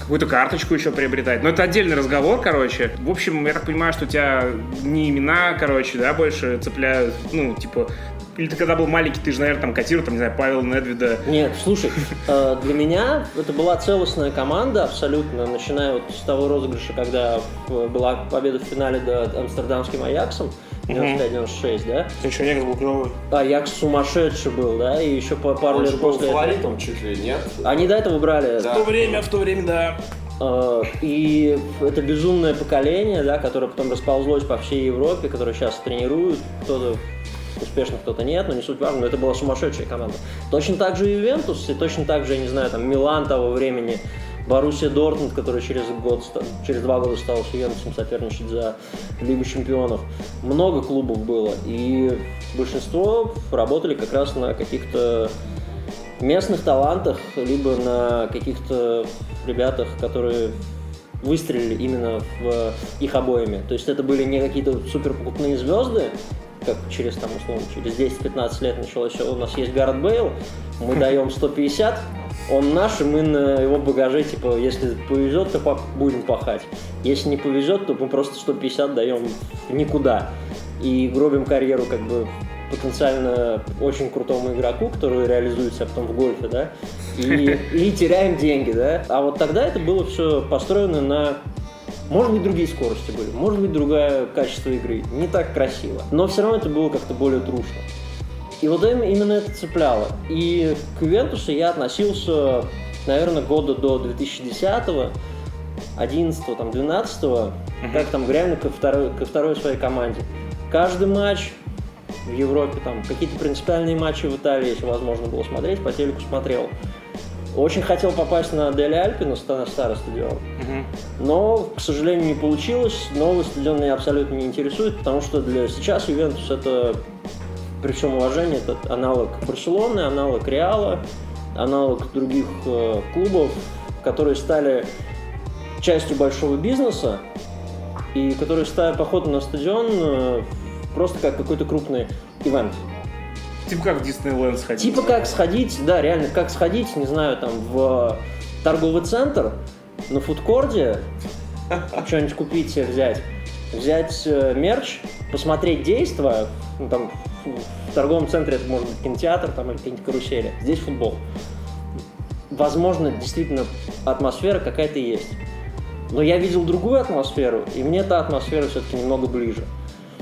какую-то карточку еще приобретать. Но это отдельный разговор, короче. В общем, я так понимаю, что у тебя не имена, короче, да, больше цепляют, ну, типа, или ты когда был маленький, ты же, наверное, там котировал, там, не знаю, Павел Недвида. Нет, слушай, э, для меня это была целостная команда абсолютно, начиная вот с того розыгрыша, когда была победа в финале до Амстердамским Аяксом. 95-96, да? Еще Аякс был клевый. Аякс сумасшедший был, да, и еще по пару Он лет после фаворитом этого. чуть ли, нет? Они до этого брали. Да. В то время, в то время, да. А, и это безумное поколение, да, которое потом расползлось по всей Европе, которое сейчас тренирует, кто-то успешно, кто-то нет, но не суть важно, но это была сумасшедшая команда. Точно так же и Ювентус, и точно так же, я не знаю, там, Милан того времени, Боруссия Дортмунд, который через год, через два года стал с Ювентусом соперничать за Лигу чемпионов. Много клубов было, и большинство работали как раз на каких-то местных талантах, либо на каких-то ребятах, которые выстрелили именно в их обоими. То есть это были не какие-то супер покупные звезды, как через, там, условно, через 10-15 лет началось, у нас есть Гаррет Бейл, мы даем 150, он наш, и мы на его багаже, типа, если повезет, то будем пахать. Если не повезет, то мы просто 150 даем никуда. И гробим карьеру, как бы, потенциально очень крутому игроку, который реализует себя потом в гольфе, да, и, и теряем деньги, да. А вот тогда это было все построено на может быть, другие скорости были, может быть, другое качество игры. Не так красиво. Но все равно это было как-то более трушно. И вот именно это цепляло. И к Ювентусу я относился, наверное, года до 2010 11 там, 12 uh-huh. как там реально ко второй, ко второй своей команде. Каждый матч в Европе, там какие-то принципиальные матчи в Италии, если возможно было смотреть, по телеку смотрел. Очень хотел попасть на Дели Альпи, на старый стадион. Угу. Но, к сожалению, не получилось. Новый стадион меня абсолютно не интересует, потому что для сейчас Ювентус это, при всем уважении, это аналог Барселоны, аналог Реала, аналог других э, клубов, которые стали частью большого бизнеса и которые стали поход на стадион э, просто как какой-то крупный ивент. Типа как в Диснейленд сходить. Типа как сходить, да, реально, как сходить, не знаю, там, в торговый центр, на фудкорде, что-нибудь купить себе взять, взять э, мерч, посмотреть действия, ну, там, в торговом центре это может быть кинотеатр там, или какие-нибудь карусели. Здесь футбол. Возможно, действительно, атмосфера какая-то есть. Но я видел другую атмосферу, и мне эта атмосфера все-таки немного ближе.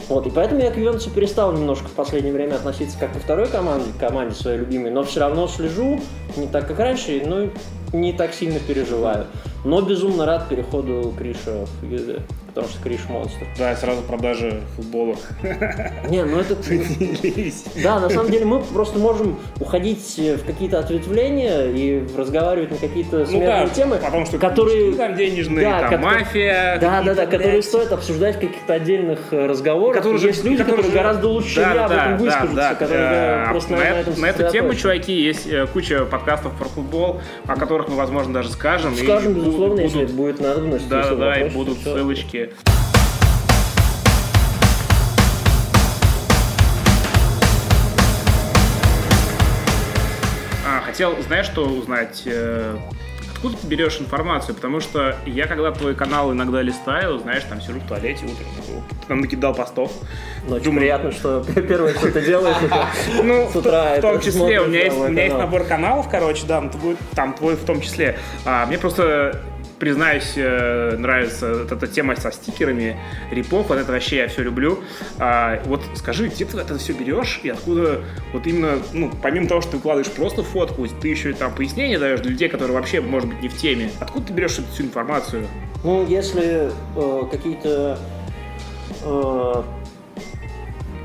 Вот, и поэтому я к Ювентусу перестал немножко в последнее время относиться как ко второй команде, команде своей любимой, но все равно слежу, не так, как раньше, но не так сильно переживаю. Но безумно рад переходу Криша в Юве потому что Криш монстр. Да, сразу продажи футболок. Не, ну это... Да, на самом деле мы просто можем уходить в какие-то ответвления и разговаривать на какие-то ну смертные темы, которые... там денежные, там мафия. Да, да, да, которые стоит обсуждать в каких-то отдельных э, разговорах. Есть люди, которые гораздо лучше, я об этом выскажутся, которые э, просто На эту тему, чуваки, есть э, куча подкастов про футбол, о которых мы, возможно, даже скажем. Скажем, безусловно, если будет надобность. Да, да, и будут ссылочки а, хотел, знаешь, что узнать? Э, откуда ты берешь информацию? Потому что я, когда твой канал иногда листаю, знаешь, там сижу в туалете утром, ты там накидал постов. Ну, очень приятно, что первое, что ты делаешь, ну, с утра. В том числе, у меня есть набор каналов, короче, да, там твой в том числе. А, мне просто признаюсь, э, нравится вот эта тема со стикерами, репов, вот это вообще я все люблю. А, вот скажи, где ты это все берешь и откуда вот именно, ну, помимо того, что ты выкладываешь просто фотку, ты еще и там пояснения даешь для людей, которые вообще, может быть, не в теме. Откуда ты берешь всю информацию? Ну, если э, какие-то э,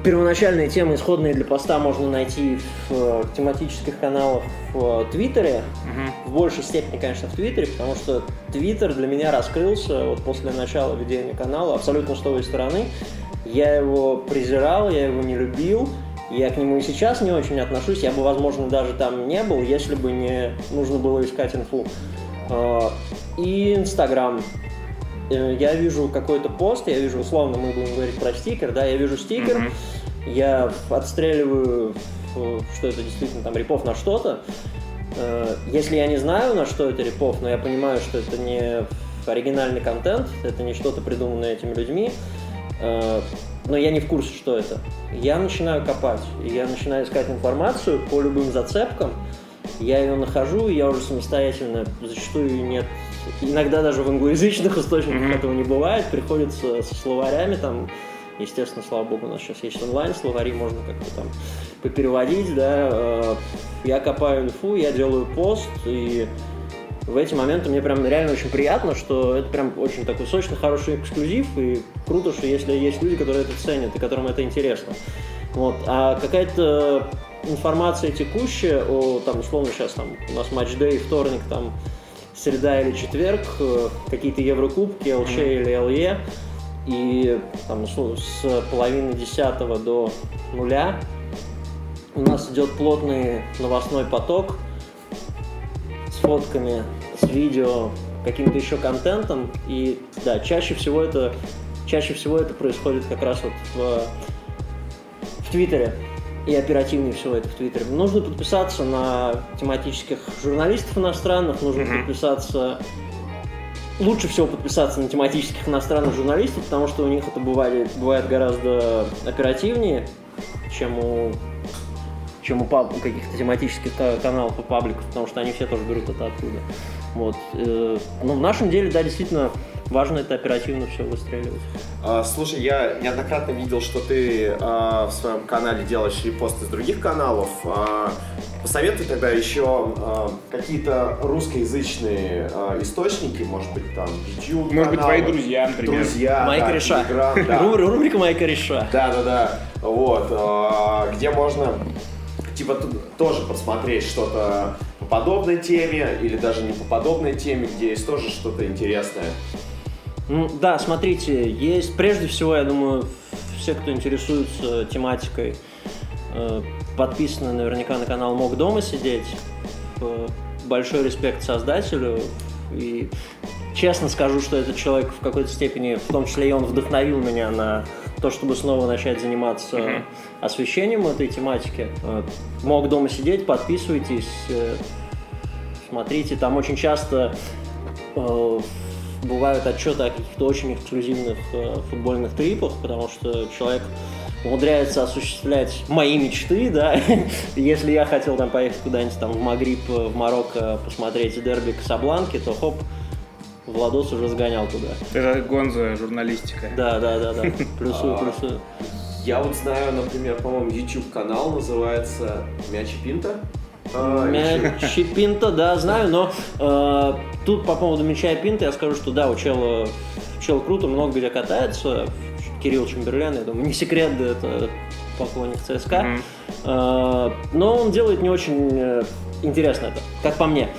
первоначальные темы, исходные для поста, можно найти в э, тематических каналах в Твиттере. Угу. В большей степени, конечно, в Твиттере, потому что Твиттер для меня раскрылся вот после начала ведения канала абсолютно с той стороны. Я его презирал, я его не любил. Я к нему и сейчас не очень отношусь. Я бы, возможно, даже там не был, если бы не нужно было искать инфу. Э, и Инстаграм. Э, я вижу какой-то пост, я вижу, условно, мы будем говорить про стикер, да, я вижу стикер, mm-hmm. я отстреливаю, что это действительно там репов на что-то. Э, если я не знаю, на что это репов, но я понимаю, что это не оригинальный контент, это не что-то придуманное этими людьми, э, но я не в курсе, что это. Я начинаю копать, я начинаю искать информацию по любым зацепкам, я ее нахожу, и я уже самостоятельно, зачастую нет иногда даже в англоязычных источниках mm-hmm. этого не бывает, приходится со словарями там, естественно, слава богу, у нас сейчас есть онлайн словари, можно как-то там попереводить, да, э, я копаю инфу, я делаю пост, и в эти моменты мне прям реально очень приятно, что это прям очень такой сочный, хороший эксклюзив, и круто, что если есть люди, которые это ценят и которым это интересно. Вот. А какая-то информация текущая о, там, условно, сейчас там у нас матч-дэй, вторник, там, среда или четверг, э, какие-то Еврокубки, ЛЧ или ЛЕ, и там, с половины десятого до нуля у нас идет плотный новостной поток с фотками, с видео, каким-то еще контентом. И да, чаще всего это, чаще всего это происходит как раз вот в, в Твиттере. И оперативнее всего это в Твиттере. Нужно подписаться на тематических журналистов иностранных, нужно mm-hmm. подписаться лучше всего подписаться на тематических иностранных журналистов, потому что у них это бывает, бывает гораздо оперативнее, чем у чем у, паб, у каких-то тематических каналов и пабликов, потому что они все тоже берут это оттуда. Вот. Э, Но ну, в нашем деле, да, действительно, важно это оперативно все выстреливать. А, слушай, я неоднократно видел, что ты а, в своем канале делаешь репосты с других каналов. А, посоветуй тогда еще а, какие-то русскоязычные а, источники, может быть, там YouTube. Может быть, твои друзья, например. Друзья. Майка да, Реша. да. Рубрика Майка Реша. Да, да, да. Вот. А, где можно типа тоже посмотреть что-то по подобной теме или даже не по подобной теме, где есть тоже что-то интересное. Ну, да, смотрите, есть прежде всего, я думаю, все, кто интересуется тематикой, э, подписаны наверняка на канал Мог дома сидеть. Большой респект создателю. И честно скажу, что этот человек в какой-то степени, в том числе и он вдохновил меня на то, чтобы снова начать заниматься mm-hmm. освещением этой тематики. Э, мог дома сидеть, подписывайтесь, э, смотрите, там очень часто э, бывают отчеты о каких-то очень эксклюзивных футбольных трипах, потому что человек умудряется осуществлять мои мечты, да. Если я хотел там поехать куда-нибудь там в Магриб, в Марокко, посмотреть дерби Касабланки, то хоп, Владос уже сгонял туда. Это гонза журналистика. Да, да, да, да. Плюсую, а, плюсую. Я вот знаю, например, по-моему, YouTube канал называется Мяч и Пинта. А, Мяч и Пинта, да, знаю, но э, тут по поводу мяча и Пинта я скажу, что да, у чела, чел круто, много где катается. Кирилл Чемберлен, я думаю, не секрет, да, это поклонник ЦСКА. Mm-hmm. Э, но он делает не очень э, интересно это, как по мне.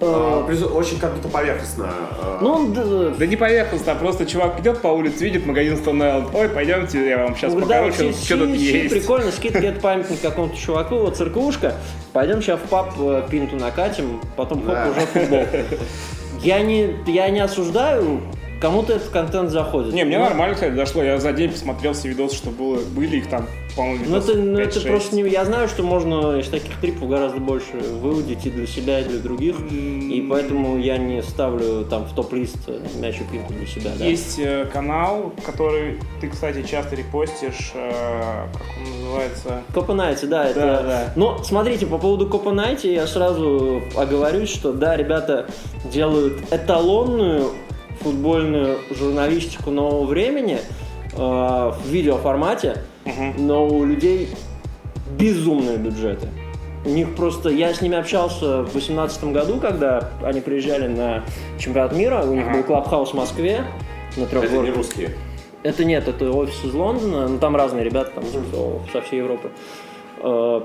А, очень как будто поверхностно. А. Ну, да, да не поверхностно, а просто чувак идет по улице, видит магазин Stone Ой, пойдемте, я вам сейчас покажу, что, что тут есть. Прикольно, скидка это памятник какому-то чуваку, вот церквушка. Пойдем сейчас в паб э, пинту накатим, потом хоп, уже футбол. Я не, я не осуждаю, Кому-то этот контент заходит. Не, мне ну, нормально, кстати, дошло. Я за день посмотрел все видосы, что было, были их там, по-моему, Ну это, ну, это просто не... Я знаю, что можно из таких трипов гораздо больше выудить и для себя, и для других. Mm. И поэтому я не ставлю там в топ-лист мяч и пинку для себя. Есть да. Э, канал, который ты, кстати, часто репостишь, э, как он называется? Копанайте, да. да, это... да. Но смотрите, по поводу Копанайте я сразу оговорюсь, что да, ребята делают эталонную футбольную журналистику нового времени э, в видеоформате, угу. но у людей безумные бюджеты. У них просто... Я с ними общался в 2018 году, когда они приезжали на чемпионат мира. У них ага. был клабхаус в Москве на трех Это не русские? Это нет, это офис из Лондона. Ну, там разные ребята там, со всей Европы. Э,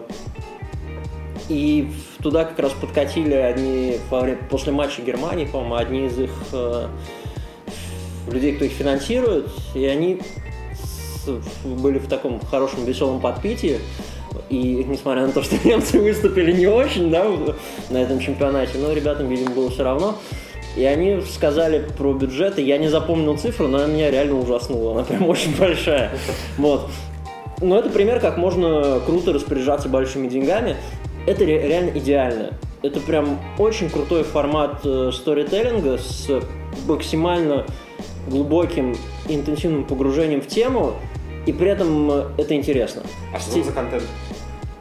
и туда как раз подкатили одни после матча Германии, по-моему, одни из их э, людей, кто их финансирует, и они были в таком хорошем веселом подпитии. И несмотря на то, что немцы выступили не очень, да, на этом чемпионате, но ребятам, видимо, было все равно. И они сказали про бюджеты, я не запомнил цифру, но она меня реально ужаснула, она прям очень большая. Вот. Но это пример, как можно круто распоряжаться большими деньгами. Это реально идеально. Это прям очень крутой формат э, сторителлинга с максимально глубоким и интенсивным погружением в тему, и при этом э, это интересно. А что Стиль... за контент?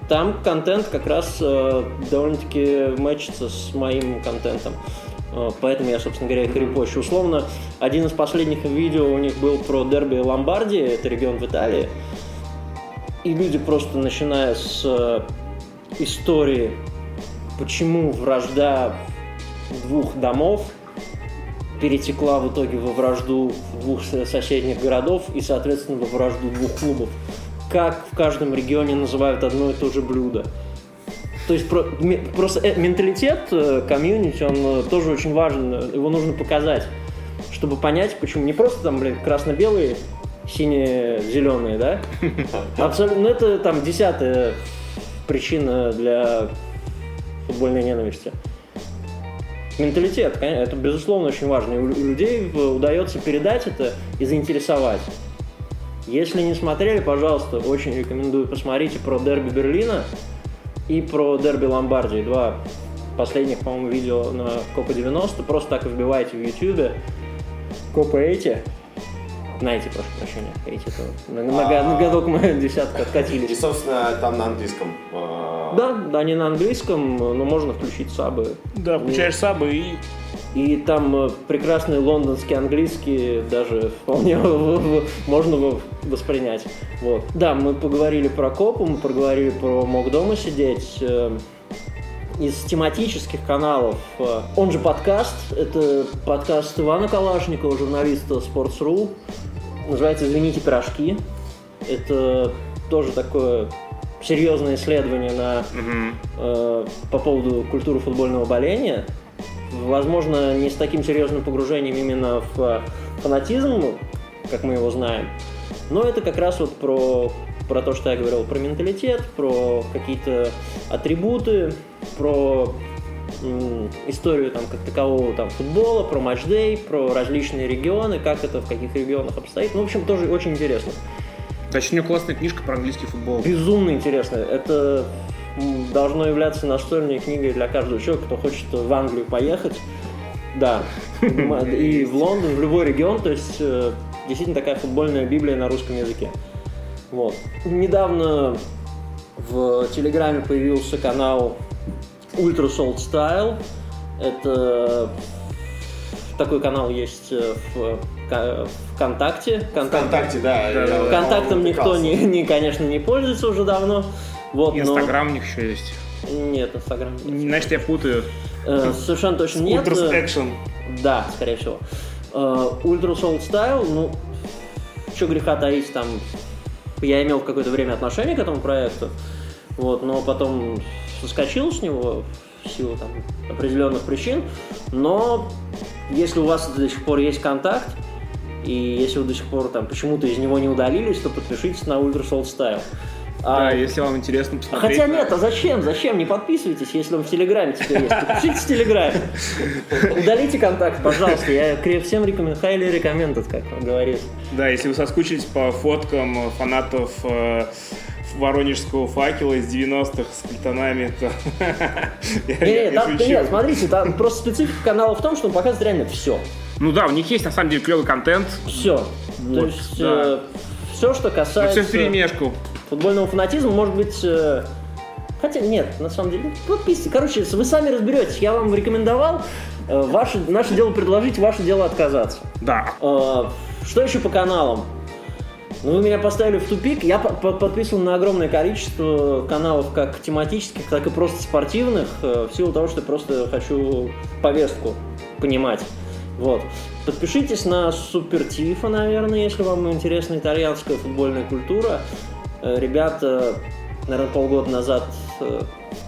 Там контент как раз э, довольно-таки мэчится с моим контентом. Э, поэтому я, собственно говоря, их репощу. Условно, один из последних видео у них был про дерби Ломбардии, это регион в Италии. И люди просто, начиная с э, истории, почему вражда двух домов перетекла в итоге во вражду двух соседних городов и, соответственно, во вражду двух клубов. Как в каждом регионе называют одно и то же блюдо. То есть про, просто э, менталитет э, комьюнити, он э, тоже очень важен, его нужно показать, чтобы понять, почему не просто там, блин, красно-белые, синие-зеленые, да? Абсолютно, ну это там десятая причина для футбольной ненависти. Менталитет, это безусловно очень важно. И у людей удается передать это и заинтересовать. Если не смотрели, пожалуйста, очень рекомендую посмотрите про дерби Берлина и про дерби Ломбардии. Два последних, по-моему, видео на Копа 90. Просто так вбивайте в YouTube. Копа эти. Знаете, прошу прощения, эти то на, на, на годок мы десятка откатились. И, собственно, там на английском. А. Да, да, не на английском, но можно включить сабы. Да, включаешь сабы и и там э, прекрасный лондонский английский даже вполне можно воспринять. Вот. Да, мы поговорили про копу, мы поговорили про «Мог дома сидеть». Э, из тематических каналов, э, он же подкаст, это подкаст Ивана Калашникова, журналиста Sports.ru, называется «Извините, пирожки». Это тоже такое серьезное исследование на, угу. э, по поводу культуры футбольного боления – возможно, не с таким серьезным погружением именно в э, фанатизм, как мы его знаем, но это как раз вот про, про то, что я говорил, про менталитет, про какие-то атрибуты, про историю там как такового там футбола, про матчдей, про различные регионы, как это в каких регионах обстоит. Ну, в общем, тоже очень интересно. Да, у него классная книжка про английский футбол. Безумно интересно. Это должно являться настольной книгой для каждого человека, кто хочет в Англию поехать. Да. И в Лондон, в любой регион. То есть э, действительно такая футбольная библия на русском языке. Вот. Недавно в Телеграме появился канал Ultra Salt Style. Это такой канал есть э, в ВКонтакте. ВКонтакте, да. Контактом никто, не, не, конечно, не пользуется уже давно. Вот, Инстаграм но... у них еще есть. Нет, Инстаграм. Значит, я путаю. Э, совершенно точно нет. Ultras Action. Да, скорее всего. Э, Ultra Soul Style, ну, что греха таить, там, я имел в какое-то время отношение к этому проекту, вот, но потом соскочил с него в силу там, определенных причин, но если у вас до сих пор есть контакт, и если вы до сих пор там почему-то из него не удалились, то подпишитесь на Ultra Soul Style. Да, а, если вам интересно посмотреть. Хотя нет, а зачем? Зачем? Не подписывайтесь, если он в Телеграме теперь есть. Подпишитесь в Телеграме. Удалите контакт, пожалуйста. Я всем рекомендую, highly recommended, как говорится. Да, если вы соскучились по фоткам фанатов э, воронежского факела из 90-х с кальтонами, то... Нет, там, нет, смотрите, там просто специфика канала в том, что он показывает реально все. Ну да, у них есть на самом деле клевый контент. Все. Вот, то есть да. э, все, что касается... Но все в перемешку футбольного фанатизма, может быть... Э, хотя нет, на самом деле, подписывайтесь. Короче, вы сами разберетесь. Я вам рекомендовал. Э, ваше, наше дело предложить, ваше дело отказаться. Да. Э, что еще по каналам? Ну, вы меня поставили в тупик. Я подписан на огромное количество каналов, как тематических, так и просто спортивных, в силу того, что просто хочу повестку понимать. Вот. Подпишитесь на Супер Тифа, наверное, если вам интересна итальянская футбольная культура. Э, ребята, наверное, полгода назад э,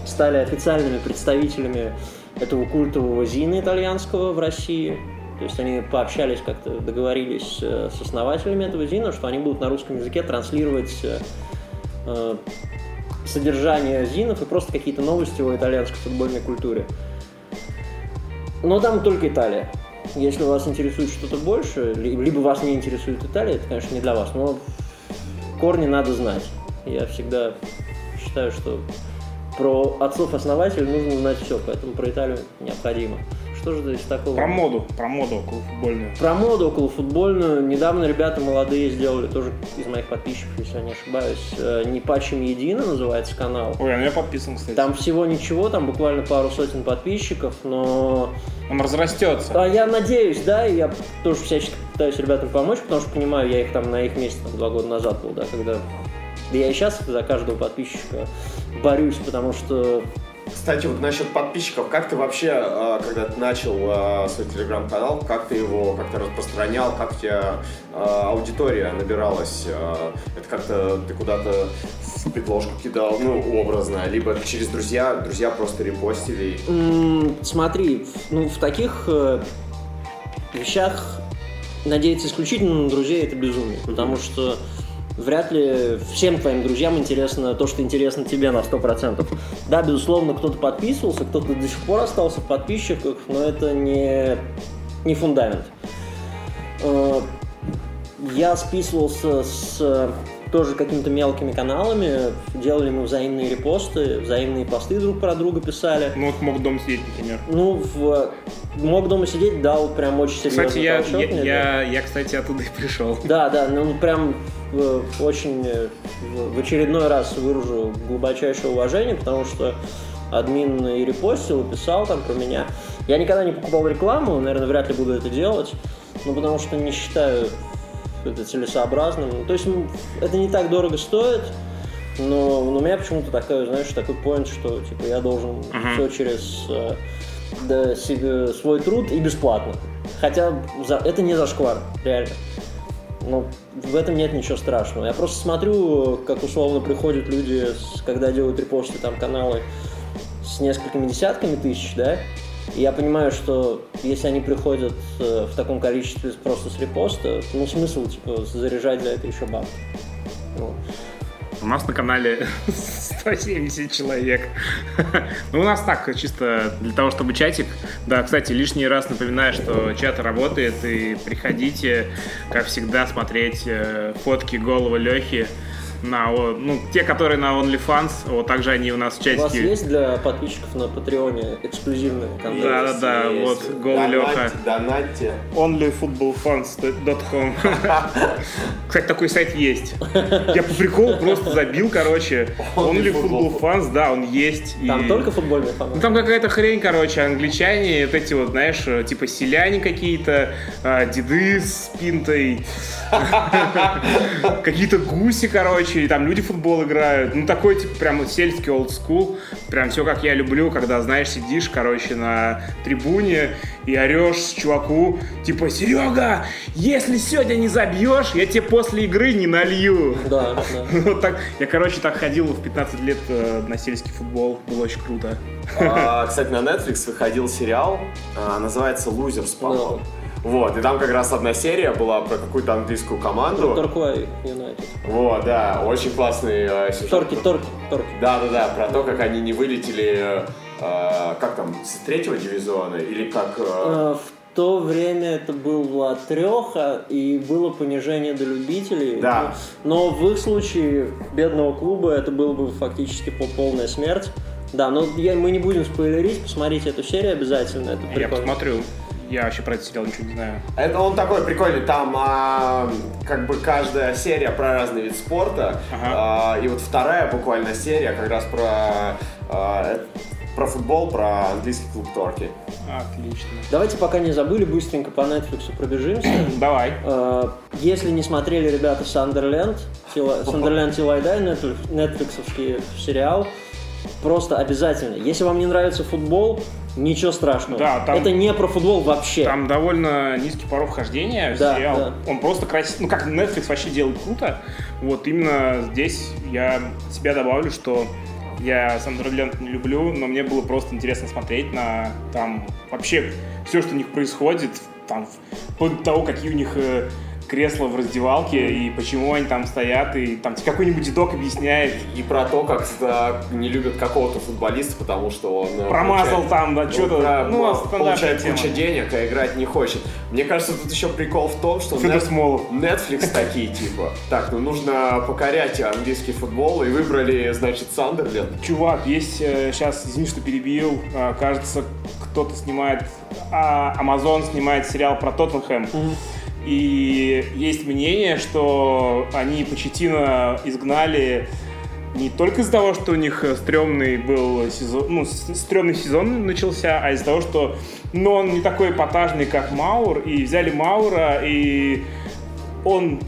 стали официальными представителями этого культового ЗИНа итальянского в России. То есть они пообщались, как-то договорились э, с основателями этого ЗИНа, что они будут на русском языке транслировать содержание ЗИНов и просто какие-то новости о итальянской футбольной культуре. Но там только Италия. Если вас интересует что-то больше, либо вас не интересует Италия, это, конечно, не для вас. Но корни надо знать. Я всегда считаю, что про отцов-основателей нужно знать все, поэтому про Италию необходимо. Что же здесь такого? Про моду, про моду около футбольную. Про моду около футбольную. Недавно ребята молодые сделали, тоже из моих подписчиков, если я не ошибаюсь, э, «Не пачем едино» называется канал. Ой, а я подписан, кстати. Там всего ничего, там буквально пару сотен подписчиков, но... Он разрастется. А я надеюсь, да, и я тоже всячески пытаюсь ребятам помочь, потому что понимаю, я их там на их месте там, два года назад был, да, когда... Да я и сейчас за каждого подписчика борюсь, потому что Кстати, вот насчет подписчиков, как ты вообще, а, когда ты начал а, свой телеграм-канал, как ты его как-то распространял, как у тебя а, аудитория набиралась? Это как-то ты куда-то в предложку кидал, ну, образно, либо через друзья, друзья просто репостили? Смотри, ну, в таких э, вещах надеяться исключительно на друзей это безумие, потому что вряд ли всем твоим друзьям интересно то, что интересно тебе на 100%. Да, безусловно, кто-то подписывался, кто-то до сих пор остался в подписчиках, но это не, не фундамент. Э, я списывался с тоже какими-то мелкими каналами, делали мы взаимные репосты, взаимные посты друг про друга писали. Ну, вот мог дома сидеть, например. Ну, в, мог дома сидеть, да, вот прям очень серьезно. Кстати, я, я, мне, я, да. я, кстати, оттуда и пришел. Да, да, ну прям очень в очередной раз выражу глубочайшее уважение, потому что админ и репостил, и писал там про меня. Я никогда не покупал рекламу, наверное, вряд ли буду это делать, ну, потому что не считаю это целесообразным. Ну, то есть это не так дорого стоит, но, но у меня почему-то такой, знаешь, такой поинт, что типа я должен uh-huh. все через э, да, себе, свой труд и бесплатно. Хотя за, это не зашквар, реально. Но в этом нет ничего страшного. Я просто смотрю, как условно приходят люди, когда делают репосты там каналы с несколькими десятками тысяч, да, я понимаю, что если они приходят э, в таком количестве просто с репоста, ну смысл типа заряжать для этого еще бабки. Вот. У нас на канале 170 человек. ну, у нас так, чисто для того, чтобы чатик. Да, кстати, лишний раз напоминаю, что чат работает, и приходите, как всегда, смотреть э, фотки голого Лехи на, ну, те, которые на OnlyFans, вот также они у нас в чатике. У вас есть для подписчиков на Патреоне эксклюзивные контент? Да, да, да, вот, голый Леха. Донатьте. Onlyfootballfans.com Кстати, такой сайт есть. Я по приколу просто забил, короче. OnlyFootballFans, да, он есть. Там только футбольные фанаты? Ну, там какая-то хрень, короче, англичане, вот эти вот, знаешь, типа селяне какие-то, а, деды с пинтой, какие-то гуси, короче, и там люди в футбол играют. Ну, такой, типа, прям сельский old school. Прям все, как я люблю, когда, знаешь, сидишь, короче, на трибуне и орешь чуваку, типа, Серега, если сегодня не забьешь, я тебе после игры не налью. Да, да. Вот так. Я, короче, так ходил в 15 лет э, на сельский футбол. Было очень круто. А, кстати, на Netflix выходил сериал, а, называется «Лузерс», по-моему. Вот, и там как раз одна серия была про какую-то английскую команду. Торквай Юнайтед. Вот, да, очень классный э, сюжет. Торки, торки, торки. Да-да-да, про то, как они не вылетели, э, как там, с третьего дивизиона, или как... Э... э в то время это была треха, и было понижение до любителей. Да. Но, но в их случае бедного клуба это было бы фактически полная смерть. Да, но я, мы не будем спойлерить, посмотрите эту серию обязательно. Это прикольно. Я посмотрю. Я вообще про этот сериал ничего не знаю. Это он такой прикольный, там а, как бы каждая серия про разный вид спорта. Ага. А, и вот вторая буквально серия как раз про а, про футбол, про английский клуб Торки. Отлично. Давайте пока не забыли, быстренько по Netflix пробежимся. Давай. А, если не смотрели ребята Сандерленд, Сандерленд Тилайдай, Netflix сериал, просто обязательно. Если вам не нравится футбол, ничего страшного. Да, там, это не про футбол вообще. Там довольно низкий порог вхождения да, сериал. Да. Он просто красив. Ну, как Netflix вообще делает круто. Вот именно здесь я себя добавлю, что я Сандерленд не люблю, но мне было просто интересно смотреть на там вообще все, что у них происходит, там, по того, какие у них э, кресло в раздевалке и почему они там стоят, и там какой-нибудь дедок объясняет. И про то, как не любят какого-то футболиста, потому что он... Э, Промазал получает, там, да, что-то, ну, получает тема. куча денег, а играть не хочет. Мне кажется, тут еще прикол в том, что Нет, Netflix такие, типа, так, ну нужно покорять английский футбол, и выбрали, значит, Сандерленд. Чувак, есть сейчас, э, извини, что перебил, э, кажется, кто-то снимает, а, Amazon снимает сериал про Тоттенхэм. Mm-hmm и есть мнение, что они Почетина изгнали не только из-за того, что у них стрёмный был сезон, ну, стрёмный сезон начался, а из-за того, что ну, он не такой эпатажный, как Маур, и взяли Маура, и он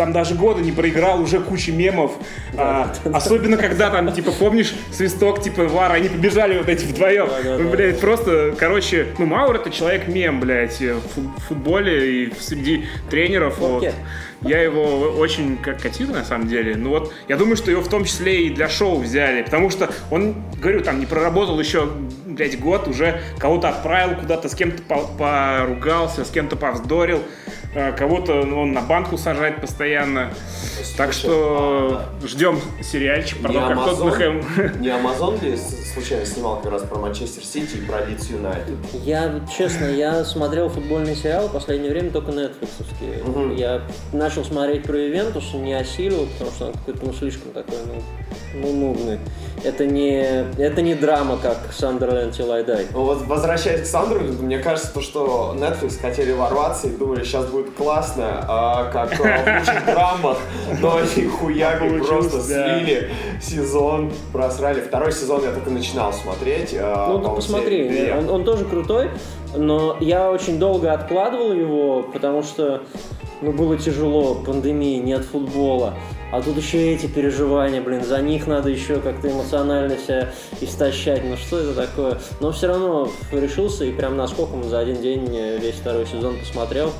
там даже года не проиграл, уже куча мемов. Да, а, да, особенно да. когда там, типа, помнишь, свисток, типа, Вара, они побежали вот эти вдвоем. Да, да, ну, блядь, да. просто, короче, ну, Маур это человек-мем, блядь, в футболе и среди тренеров. Вот. Я его очень как котирую, на самом деле. Ну вот, я думаю, что его в том числе и для шоу взяли, потому что он, говорю, там не проработал еще, блядь, год, уже кого-то отправил куда-то, с кем-то поругался, с кем-то повздорил. Э, кого-то он на банку сажает постоянно. Слушай, так что а, ждем сериальчик про то, как Тоттенхэм... Не Амазон ли случайно снимал как раз про Манчестер Сити и про Лидс Юнайтед? Я, честно, я смотрел футбольный сериал в последнее время только Netflix. Угу. Я начал смотреть про Ивентус, не осилил, потому что он какой-то ну, слишком такой, ну, ну, нудный. Это не, это не драма, как Сандерленд I Die. Ну, вот возвращаясь к Сандерленду, мне кажется, то, что Netflix хотели ворваться и думали, сейчас будет классно, а как в лучших драмах, но они хуями просто слили сезон, просрали. Второй сезон я только начинал смотреть. А, ну, ты посмотри, он, тоже крутой, но я очень долго откладывал его, потому что ну, было тяжело, пандемия, нет футбола. А тут еще эти переживания, блин, за них надо еще как-то эмоционально себя истощать. Ну что это такое? Но все равно решился и прям наскоком за один день весь второй сезон посмотрел.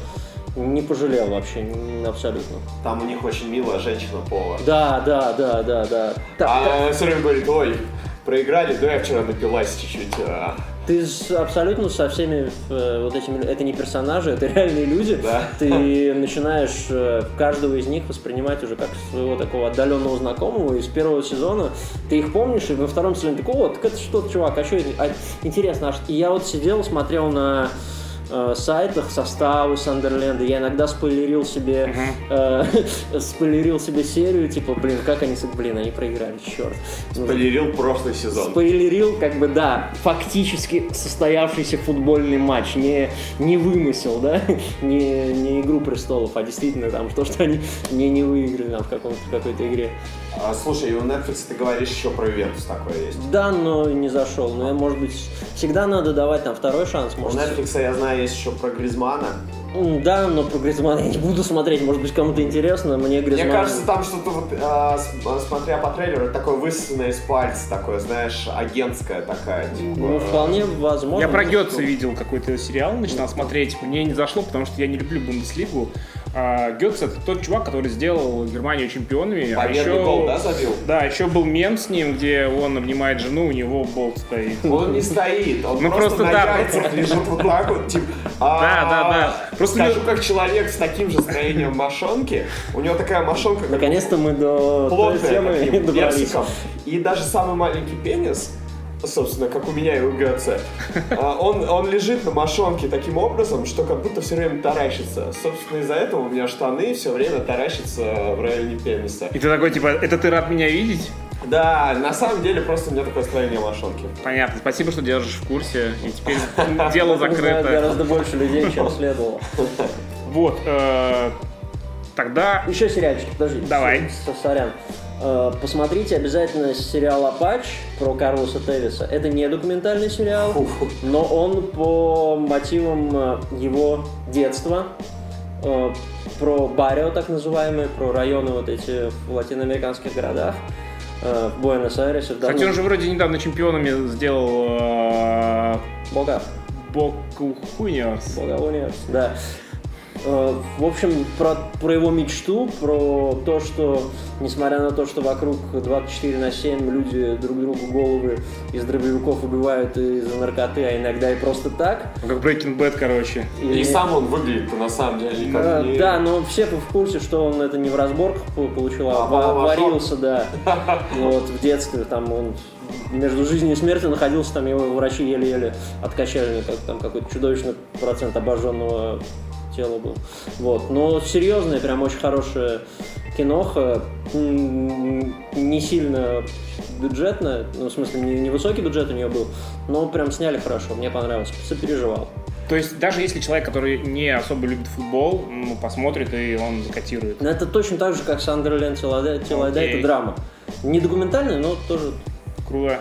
Не пожалел вообще, абсолютно. Там у них очень милая женщина-повар. Да, да, да, да, да. Так, а так. все время говорит, ой, проиграли, да я вчера напилась чуть-чуть. А. Ты абсолютно со всеми э, вот этими, это не персонажи, это реальные люди. Да. Ты начинаешь э, каждого из них воспринимать уже как своего такого отдаленного знакомого из первого сезона. Ты их помнишь, и во втором сезоне такой, вот, это что, чувак, а что это? А, интересно, а и я вот сидел, смотрел на э, сайтах составы Сандерленда. Я иногда спойлерил себе, uh-huh. э, спойлерил себе серию, типа, блин, как они, блин, они проиграли, черт. Спойлерил прошлый сезон. Спойлерил, как бы, да, фактически состоявшийся футбольный матч, не, не вымысел, да, не, не Игру престолов, а действительно там то, что они не, не выиграли там в, каком-то, в какой-то игре. А, слушай, у Netflix ты говоришь еще про Ювентус такое есть? Да, но не зашел. Но, я, может быть, всегда надо давать там второй шанс. Может. У Netflix, я знаю, есть еще про Гризмана. Да, но про Гризмана я не буду смотреть, может быть, кому-то интересно, мне Гризман... Мне кажется, там что-то вот, э, смотря по трейлеру, такое высосанное из пальца, такое, знаешь, агентская такая, типа... Ну, вполне возможно. Я про Гетца видел какой-то сериал, начинал смотреть, мне не зашло, потому что я не люблю Бундеслигу, а, Гетц это тот чувак, который сделал Германию чемпионами. А еще, гол, да, забил? Да, еще был мем с ним, где он обнимает жену, у него болт стоит. Он не стоит, он ну, просто, просто на да, яйцах лежит вот так вот, типа. Да, да, да. Просто скажу, как человек с таким же строением мошонки, у него такая мошонка. Наконец-то мы до темы добрались. И даже самый маленький пенис собственно, как у меня и у ГЦ, а, он, он лежит на мошонке таким образом, что как будто все время таращится. Собственно, из-за этого у меня штаны все время таращатся в районе пениса. И ты такой, типа, это ты рад меня видеть? Да, на самом деле просто у меня такое строение мошонки. Понятно. Спасибо, что держишь в курсе. И теперь дело закрыто. Гораздо больше людей, чем следовало. Вот. Э, тогда... Еще сериальчик, подожди. Давай. Сорян. Э, посмотрите обязательно сериал «Апач» про Карлоса Тевиса. Это не документальный сериал, но он по мотивам э, его детства, э, про Барио, так называемый, про районы вот эти в латиноамериканских городах, в Буэнос-Айресе. Кстати, он же вроде недавно чемпионами сделал... Бога. Боку Хуниорс. Бога Хуниорс, да. Э, в общем, про, про его мечту, про то, что, несмотря на то, что вокруг 24 на 7 люди друг другу головы из дробовиков убивают из-за наркоты, а иногда и просто так. Как Breaking Bad, короче. И, и сам он выглядит на самом деле как а, не... Да, но все в курсе, что он это не в разборках получил, а, а варился, да. Вот, в детстве там он между жизнью и смертью находился, там его врачи еле-еле откачали, как там какой-то чудовищный процент обожженного тело был. Вот. Но серьезная, прям очень хорошая киноха. Не сильно бюджетная, ну, в смысле, не, не высокий бюджет у нее был, но прям сняли хорошо, мне понравилось, сопереживал. То есть даже если человек, который не особо любит футбол, ну, посмотрит и он закотирует. Это точно так же, как Сандерленд Телайда, это драма. Не документальная, но тоже... Круто.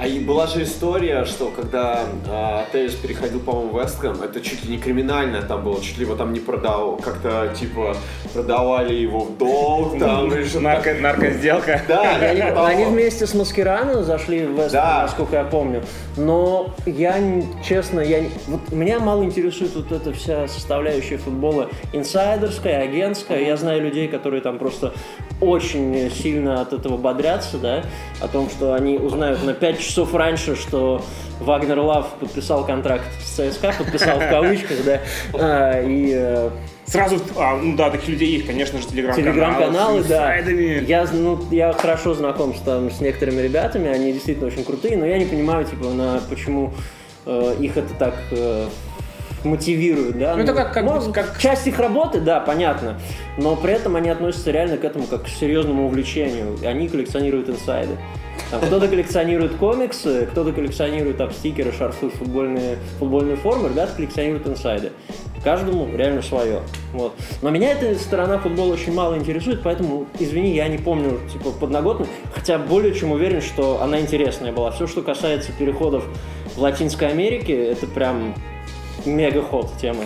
А и была же история, что когда а, Тейс переходил, по-моему, в Вестхэм, это чуть ли не криминальное там было, чуть ли его там не продал, как-то типа продавали его в долг там. Нарко, наркосделка. Да, они, они вместе с Маскирану зашли в Вестхэм, да. насколько я помню. Но я, честно, я, вот меня мало интересует вот эта вся составляющая футбола инсайдерская, агентская. Я знаю людей, которые там просто очень сильно от этого бодрятся, да, о том, что они узнают на 5 часов раньше, что Вагнер Лав подписал контракт с ЦСКА, подписал в кавычках, да, а, и э, Сразу, а, ну да, таких людей есть, конечно же, телеграм-каналы. Телеграм-каналы, да. Я, ну, я хорошо знаком с, там, с некоторыми ребятами, они действительно очень крутые, но я не понимаю, типа, на, почему э, их это так э, мотивируют, да. Ну, это как, как, ну, как... Часть их работы, да, понятно, но при этом они относятся реально к этому как к серьезному увлечению. Они коллекционируют инсайды. Там кто-то коллекционирует комиксы, кто-то коллекционирует там стикеры, шарфы, футбольные, футбольные формы, ребята коллекционируют инсайды. Каждому реально свое. Вот. Но меня эта сторона футбола очень мало интересует, поэтому, извини, я не помню, типа, подноготную, хотя более чем уверен, что она интересная была. Все, что касается переходов в Латинской Америке, это прям мега ход тема.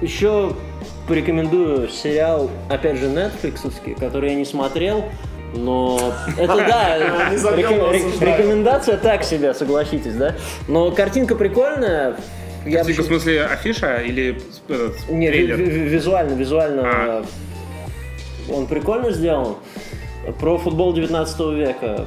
Еще порекомендую сериал, опять же, Netflix, который я не смотрел, но это да, рекомендация так себе, согласитесь, да? Но картинка прикольная. Я в смысле афиша или этот, Нет, визуально, визуально а. он прикольно сделан. Про футбол 19 века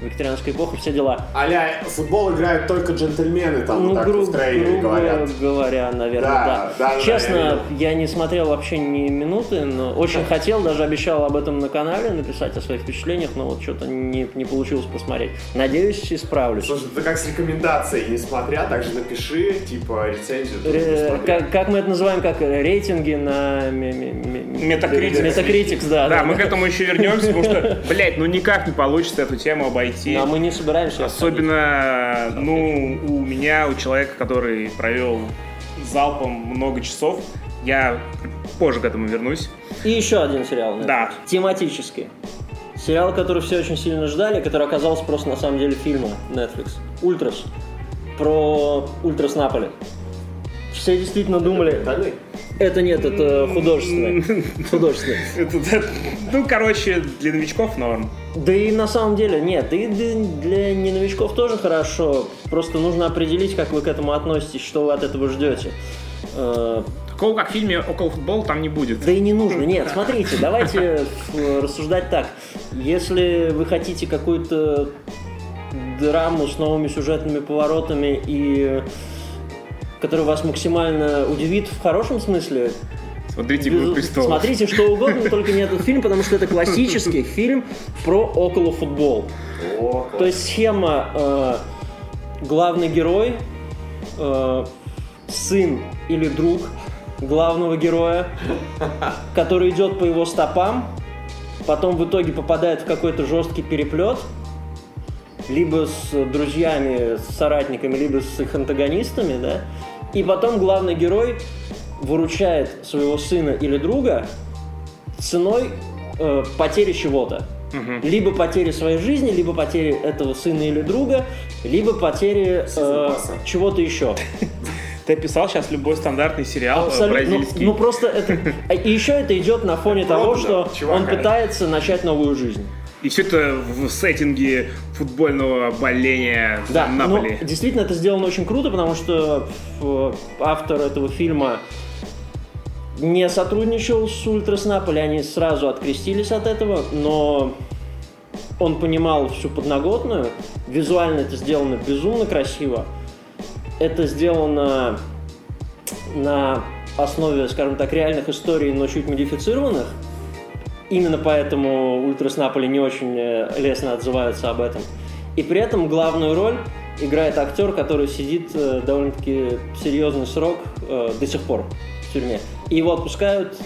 викторианская эпоха, все дела. Аля, футбол играют только джентльмены, там ну, так гру- в трейлере говорят. говоря, наверное, да. да. да Честно, я не смотрел вообще ни минуты, но очень хотел, даже обещал об этом на канале написать о своих впечатлениях, но вот что-то не, не получилось посмотреть. Надеюсь, исправлюсь. Слушай, ты как с рекомендацией, не смотря, также напиши, типа, рецензию. Ре- как, как мы это называем, как рейтинги на Метакритикс. Метакритикс, да. Да, мы к этому еще вернемся, потому что, блядь, ну никак не получится эту тему обойти пойти. Но мы не собираемся. Особенно, ну, у меня, у человека, который провел залпом много часов, я позже к этому вернусь. И еще один сериал. Да. Тематический. Сериал, который все очень сильно ждали, который оказался просто на самом деле фильмом Netflix. Ультрас. Про Ультрас Наполи. Все действительно думали... Это нет, это художественное. Художественное. Ну, короче, для новичков норм. Да и на самом деле нет, и для не новичков тоже хорошо. Просто нужно определить, как вы к этому относитесь, что вы от этого ждете. Э, Такого, как в фильме «Около футбола» там не будет. Да и не нужно. Нет, смотрите, давайте рассуждать так. Если вы хотите какую-то драму с новыми сюжетными поворотами и который вас максимально удивит в хорошем смысле. Смотрите «Игру престолов». Смотрите что угодно, только не этот фильм, потому что это классический фильм про около футбол. То есть схема э, главный герой, э, сын или друг главного героя, который идет по его стопам, потом в итоге попадает в какой-то жесткий переплет, либо с друзьями, с соратниками, либо с их антагонистами, да, и потом главный герой выручает своего сына или друга ценой э, потери чего-то. Угу. Либо потери своей жизни, либо потери этого сына или друга, либо потери э, чего-то еще. Ты описал сейчас любой стандартный сериал э, Абсолютно. бразильский. Ну, ну просто это... И еще это идет на фоне того, что он пытается начать новую жизнь. И все это в сеттинге футбольного боления да, Наполи. Ну, действительно, это сделано очень круто, потому что автор этого фильма не сотрудничал с Ультрас Наполи, они сразу открестились от этого, но он понимал всю подноготную. Визуально это сделано безумно красиво. Это сделано на основе, скажем так, реальных историй, но чуть модифицированных. Именно поэтому Ультрас Наполи не очень э, лестно отзываются об этом. И при этом главную роль играет актер, который сидит э, довольно-таки серьезный срок э, до сих пор в тюрьме. И его отпускают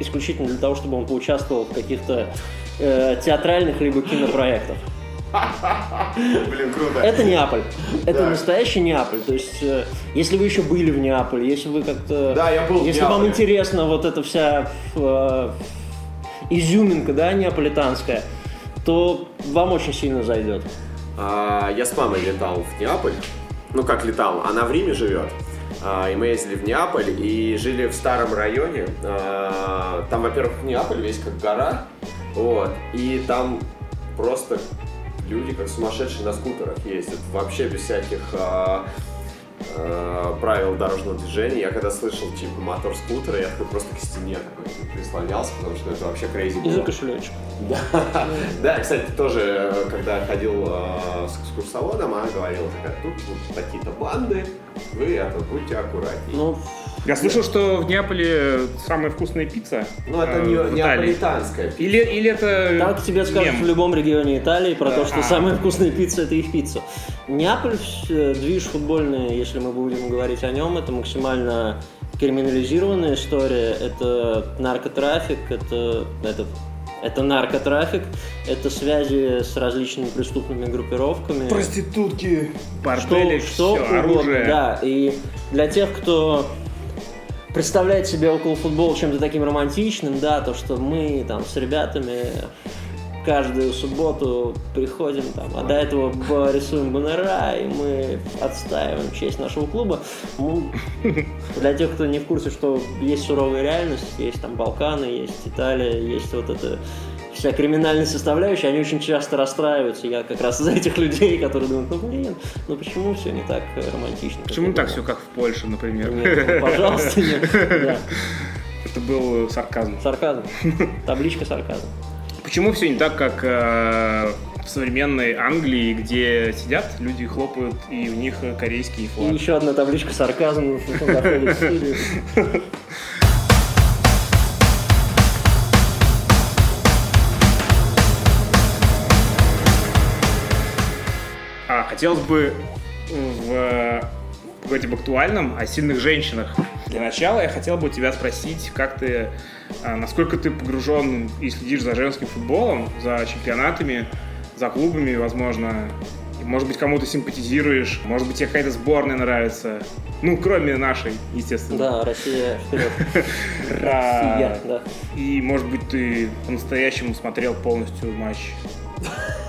исключительно для того, чтобы он поучаствовал в каких-то театральных либо кинопроектах. Блин, круто. Это Неаполь. Это да. настоящий Неаполь. То есть, если вы еще были в Неаполе, если вы как-то... Да, я был Если вам интересна вот эта вся изюминка, да, неаполитанская, то вам очень сильно зайдет. А, я с мамой летал в Неаполь. Ну, как летал, она в Риме живет. А, и мы ездили в Неаполь и жили в старом районе. А, там, во-первых, Неаполь весь как гора. Вот. И там просто люди как сумасшедшие на скутерах ездят. Вообще без всяких э, правил дорожного движения. Я когда слышал, типа, мотор скутера, я такой просто к стене такой прислонялся, потому что это вообще крейзи было. И за кошелечек. Да. да, кстати, тоже, когда ходил э, с экскурсоводом, она говорила, такая, тут вот такие-то банды, вы это, будьте аккуратнее. Ну, я слышал, что в Неаполе самая вкусная пицца. Ну, это не э, неаполитанская пицца. Или, или это Так тебе скажут мем. в любом регионе Италии про да. то, что а. самая вкусная пицца – это их пицца. Неаполь, движ футбольный, если мы будем говорить о нем, это максимально криминализированная история. Это наркотрафик, это, это это наркотрафик, это связи с различными преступными группировками. Проститутки, бордели, что, что все, угодно, оружие. Да, и для тех, кто представляет себе около футбола чем-то таким романтичным, да, то, что мы там с ребятами каждую субботу приходим там, а до этого рисуем баннера, и мы отстаиваем честь нашего клуба. Ну, для тех, кто не в курсе, что есть суровая реальность, есть там Балканы, есть Италия, есть вот это вся криминальная составляющая, они очень часто расстраиваются. Я как раз из этих людей, которые думают, ну блин, ну почему все не так романтично? Почему так все как в Польше, например? Нет, ну, пожалуйста, нет. Это был сарказм. Сарказм. Табличка сарказм. Почему все не так, как э, в современной Англии, где сидят, люди хлопают, и у них корейский флаг? И еще одна табличка сарказм хотелось бы в поговорить об актуальном, о сильных женщинах. Для начала я хотел бы тебя спросить, как ты а насколько ты погружен и следишь за женским футболом, за чемпионатами, за клубами, возможно, может быть, кому-то симпатизируешь, может быть, тебе какая-то сборная нравится. Ну, кроме нашей, естественно. Да, Россия вперед. Россия, да. И, может быть, ты по-настоящему смотрел полностью матч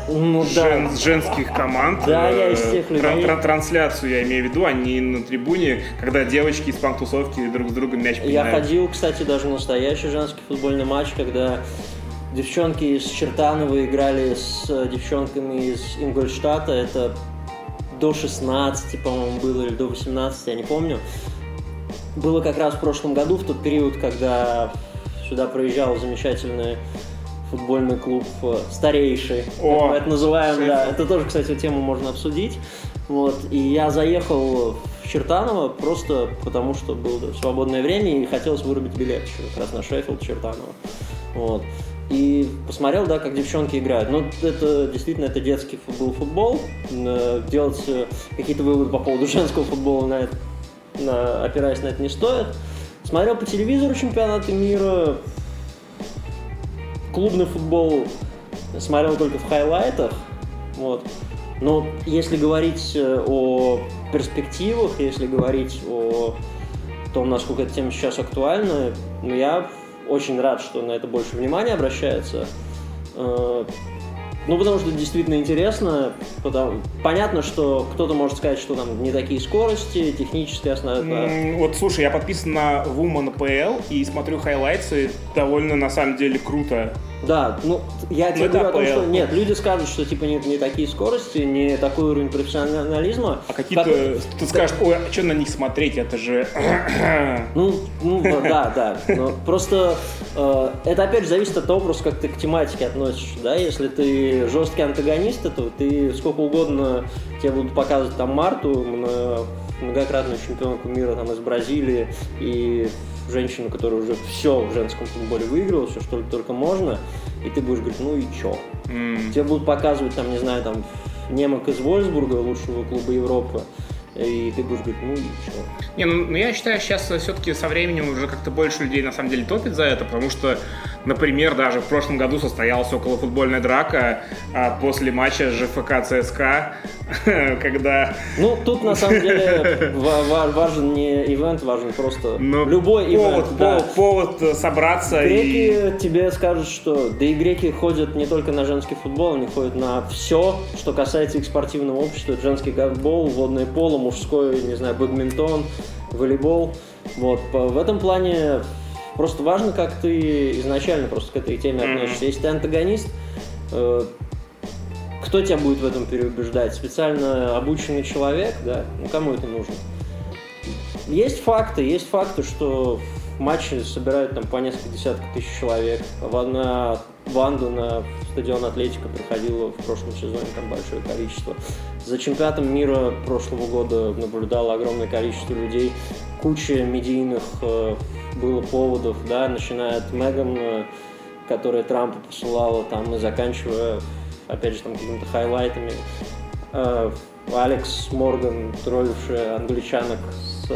ну, жен, да. женских команд. Да, я из тех людей. Тр трансляцию я имею в виду, а не на трибуне, когда девочки из панк-тусовки друг с другом мяч Я ходил, кстати, даже на настоящий женский футбольный матч, когда девчонки из Чертанова играли с девчонками из Ингольштата. Это до 16, по-моему, было, или до 18, я не помню. Было как раз в прошлом году, в тот период, когда сюда проезжал замечательный футбольный клуб э, старейший, О, как мы это называем, да. Это тоже, кстати, тему можно обсудить. Вот. И я заехал в Чертаново просто потому, что было свободное время и хотелось вырубить билет еще как раз на Шеффилд Чертаново. Вот. И посмотрел, да, как девчонки играют. Ну, это действительно это детский футбол, футбол. Э, делать э, какие-то выводы по поводу женского футбола на это, на, опираясь на это не стоит. Смотрел по телевизору чемпионаты мира, клубный футбол смотрел только в хайлайтах, вот. Но если говорить э, о перспективах, если говорить о том, насколько эта тема сейчас актуальна, ну, я очень рад, что на это больше внимания обращается. Ну, потому что действительно интересно. Потому... Понятно, что кто-то может сказать, что там не такие скорости, технические основы. Mm, вот, слушай, я подписан на Woman PL и смотрю хайлайтсы. Довольно, на самом деле, круто. Да, ну, я тебе говорю о том, что нет, люди скажут, что типа нет не такие скорости, не такой уровень профессионализма. А какие-то, как... ты скажешь, ой, а что на них смотреть, это же... Ну, ну да, да, но просто э, это опять же зависит от того, просто как ты к тематике относишься, да, если ты жесткий антагонист, то ты сколько угодно тебе будут показывать там Марту, многократную чемпионку мира там из Бразилии и женщину, которая уже все в женском футболе выиграла, все что только можно, и ты будешь говорить, ну и чё? Mm. Тебе будут показывать, там, не знаю, там, немок из Вольсбурга, лучшего клуба Европы, и ты будешь говорить, ну и что? Не, ну, ну я считаю, сейчас все-таки со временем уже как-то больше людей на самом деле топит за это, потому что, например, даже в прошлом году состоялась околофутбольная драка а, после матча ЖФК ЦСКА, когда... Ну, тут на самом деле важен не ивент, важен просто Но ну, любой повод, ивент. Да. Повод собраться Греки и... тебе скажут, что... Да и греки ходят не только на женский футбол, они ходят на все, что касается их спортивного общества. Женский гандбол, водное поло, мужской, не знаю, бадминтон, волейбол. Вот. В этом плане просто важно, как ты изначально просто к этой теме относишься. Если ты антагонист, э, кто тебя будет в этом переубеждать? Специально обученный человек, да? Ну, кому это нужно? Есть факты, есть факты, что матчи собирают там по несколько десятков тысяч человек. В одна Ванду на стадион Атлетика приходило в прошлом сезоне там большое количество. За чемпионатом мира прошлого года наблюдало огромное количество людей. Куча медийных э, было поводов, да, начиная от Меган, э, которая Трампа посылала, там, и заканчивая, опять же, там какими-то хайлайтами. Э, Алекс Морган, троллившая англичанок с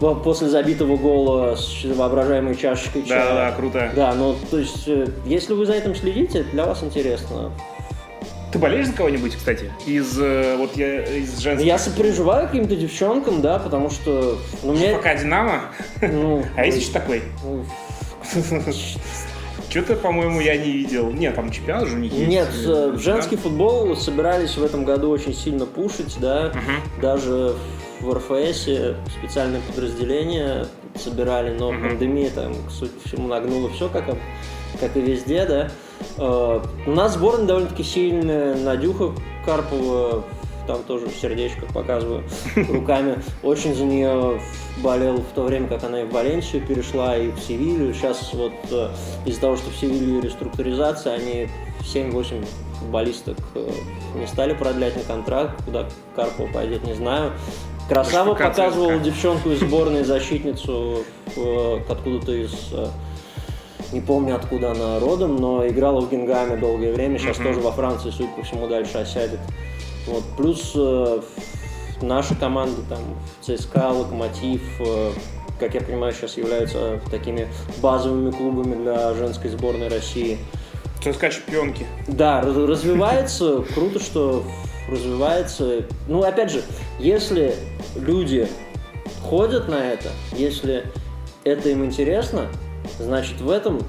после забитого гола с воображаемой чашечкой чая. Да, да, круто. Да, ну, то есть, э, если вы за этим следите, для вас интересно. Ты болеешь за кого-нибудь, кстати? Из э, вот я из женских? Я сопереживаю каким-то девчонкам, да, потому что. Ну, мне... Пока Динамо? Ну, а есть еще такой? Ну, Что-то, по-моему, я не видел. Нет, там чемпионат же у них есть. Нет, э, женский футбол собирались в этом году очень сильно пушить, да. Даже в РФС специальное подразделение собирали, но mm-hmm. пандемия там, по всему, нагнула все, как, как и везде, да. Uh, у нас сборная довольно-таки сильная, Надюха Карпова, там тоже в сердечках показываю руками. Очень за нее болел в то время, как она и в Валенсию перешла, и в Севилью. Сейчас вот uh, из-за того, что в Севилью реструктуризация, они 7-8 футболисток uh, не стали продлять на контракт, куда Карпова пойдет, не знаю. Красава показывал девчонку из сборной защитницу откуда-то из э, не помню откуда она родом, но играла в Гингаме долгое время, сейчас mm-hmm. тоже во Франции, судя по всему, дальше осядет. Вот. Плюс э, наша команда, там, ЦСКА, Локомотив, э, как я понимаю, сейчас являются такими базовыми клубами для женской сборной России. ЦСКА чемпионки. Да, развивается, круто, что развивается. Ну, опять же, если люди ходят на это, если это им интересно, значит в этом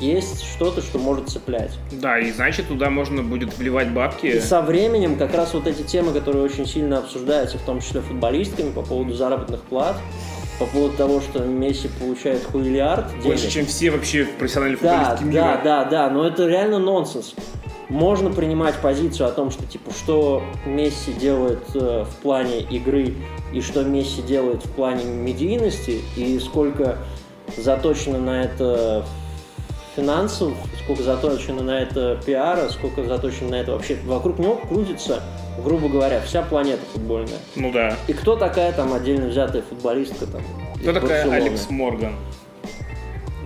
есть что-то, что может цеплять. Да, и значит туда можно будет вливать бабки. И со временем как раз вот эти темы, которые очень сильно обсуждаются, в том числе футболистками по поводу заработных плат, по поводу того, что Месси получает хуйлиард денег. Больше, чем все вообще профессиональные футболисты да, мира. Да, да, да, но это реально нонсенс можно принимать позицию о том, что типа что Месси делает э, в плане игры и что Месси делает в плане медийности и сколько заточено на это финансов, сколько заточено на это пиара, сколько заточено на это вообще. Вокруг него крутится, грубо говоря, вся планета футбольная. Ну да. И кто такая там отдельно взятая футболистка там? Кто такая Барселоны? Алекс Морган?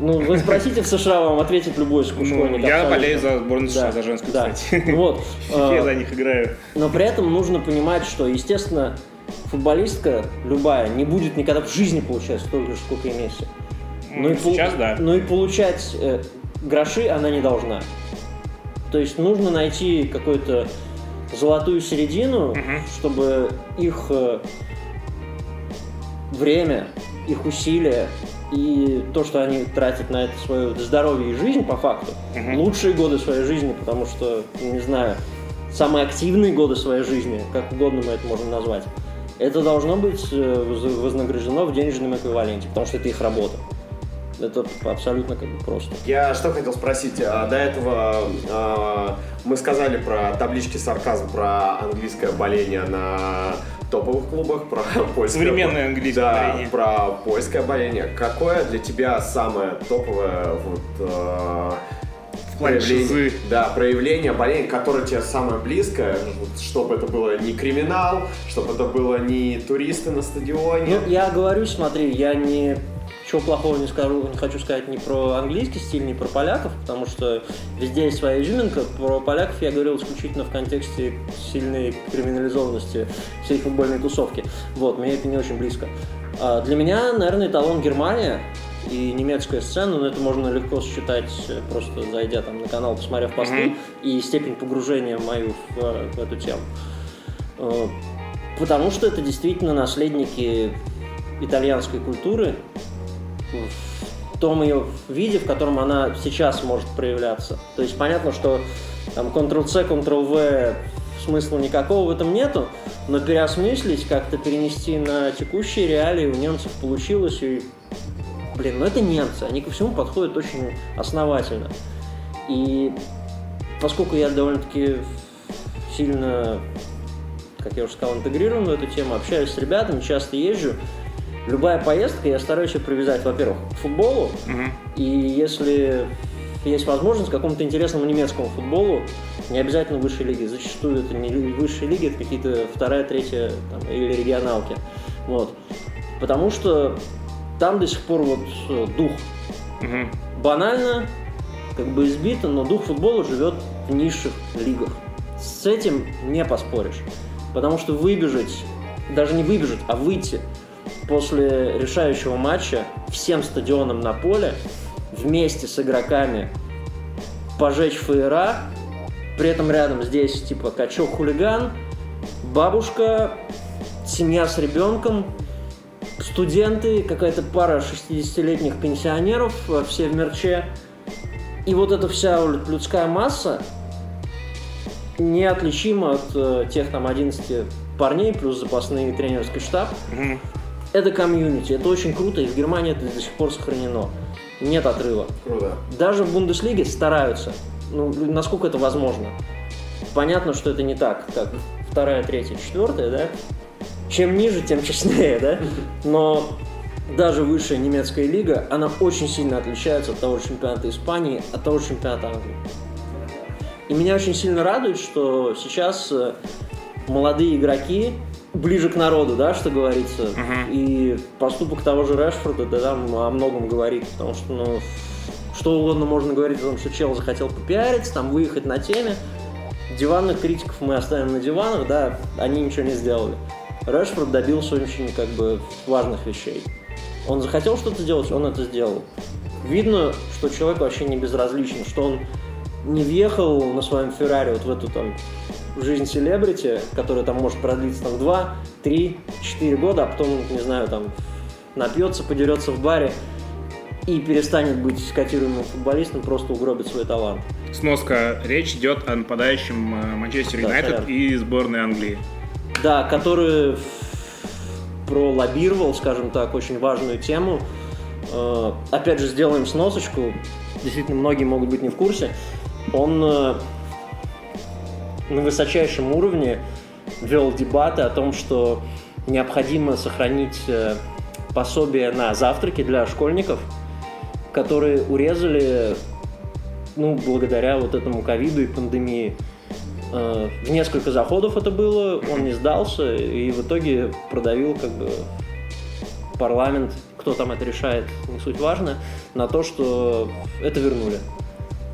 Ну, вы спросите в США, вам ответит любой школьник. Ну, я болею за сборную США, да. за женскую, да. кстати. Вот. Я а, за них играю. Но при этом нужно понимать, что, естественно, футболистка любая не будет никогда в жизни получать столько же, сколько и Месси. Ну, и сейчас, да. Но и получать э, гроши она не должна. То есть нужно найти какую-то золотую середину, угу. чтобы их э, время, их усилия и то, что они тратят на это свое здоровье и жизнь, по факту, угу. лучшие годы своей жизни, потому что, не знаю, самые активные годы своей жизни, как угодно мы это можем назвать, это должно быть э, вознаграждено в денежном эквиваленте, потому что это их работа. Это абсолютно как бы просто. Я что хотел спросить. А, до этого а, мы сказали про таблички сарказм, про английское боление на топовых клубах, про польское... Современное английское да, боление. про польское боление. Какое для тебя самое топовое вот, э, проявление, да, проявление боления, которое тебе самое близкое, вот, чтобы это было не криминал, чтобы это было не туристы на стадионе. Ну, я говорю, смотри, я не чего плохого не скажу, не хочу сказать ни про английский стиль, ни про поляков, потому что везде есть своя изюминка. Про поляков я говорил исключительно в контексте сильной криминализованности всей футбольной тусовки. Вот, мне это не очень близко. А для меня, наверное, эталон Германия и немецкая сцена, но это можно легко считать, просто зайдя там на канал, посмотрев посты, mm-hmm. и степень погружения мою в, в эту тему. А, потому что это действительно наследники итальянской культуры, том ее виде, в котором она сейчас может проявляться. То есть понятно, что там Ctrl-C, Ctrl-V смысла никакого в этом нету, но переосмыслить, как-то перенести на текущие реалии у немцев получилось, и, блин, ну это немцы, они ко всему подходят очень основательно. И поскольку я довольно-таки сильно, как я уже сказал, интегрирован в эту тему, общаюсь с ребятами, часто езжу, любая поездка я стараюсь ее привязать, во-первых, к футболу, угу. и если есть возможность к какому-то интересному немецкому футболу, не обязательно высшей лиги. Зачастую это не высшие лиги, это какие-то вторая, третья там, или регионалки. Вот. Потому что там до сих пор вот э, дух. Угу. Банально, как бы избито, но дух футбола живет в низших лигах. С этим не поспоришь. Потому что выбежать, даже не выбежать, а выйти после решающего матча всем стадионом на поле вместе с игроками пожечь фейера, при этом рядом здесь типа качок-хулиган, бабушка, семья с ребенком, студенты, какая-то пара 60-летних пенсионеров, э, все в мерче. И вот эта вся людская масса неотличима от э, тех там 11 парней, плюс запасный тренерский штаб. Mm-hmm. Это комьюнити, это очень круто, и в Германии это до сих пор сохранено. Нет отрыва. Круто. Даже в Бундеслиге стараются. Ну, насколько это возможно. Понятно, что это не так, как вторая, третья, четвертая, да? Чем ниже, тем честнее, да? Но даже высшая немецкая лига, она очень сильно отличается от того же чемпионата Испании, от того же чемпионата Англии. И меня очень сильно радует, что сейчас э, молодые игроки ближе к народу, да, что говорится. Uh-huh. И поступок того же Решфорда, да, там о многом говорит, потому что, ну, что угодно можно говорить о том, что чел захотел попиариться, там, выехать на теме. Диванных критиков мы оставим на диванах, да, они ничего не сделали. Решфорд добился очень, как бы, важных вещей. Он захотел что-то делать, он это сделал. Видно, что человек вообще не безразличен, что он не въехал на своем Феррари вот в эту там жизнь селебрити, которая там может продлиться там 2, 3, 4 года, а потом, не знаю, там напьется, подерется в баре и перестанет быть котируемым футболистом, просто угробит свой талант. Сноска. Речь идет о нападающем э, Манчестер Юнайтед и сборной Англии. Да, который пролоббировал, скажем так, очень важную тему. Э, опять же, сделаем сносочку. Действительно, многие могут быть не в курсе. Он э, на высочайшем уровне вел дебаты о том, что необходимо сохранить э, пособие на завтраки для школьников, которые урезали, ну, благодаря вот этому ковиду и пандемии. Э, в несколько заходов это было, он не сдался и в итоге продавил как бы парламент, кто там это решает, не суть важно, на то, что это вернули.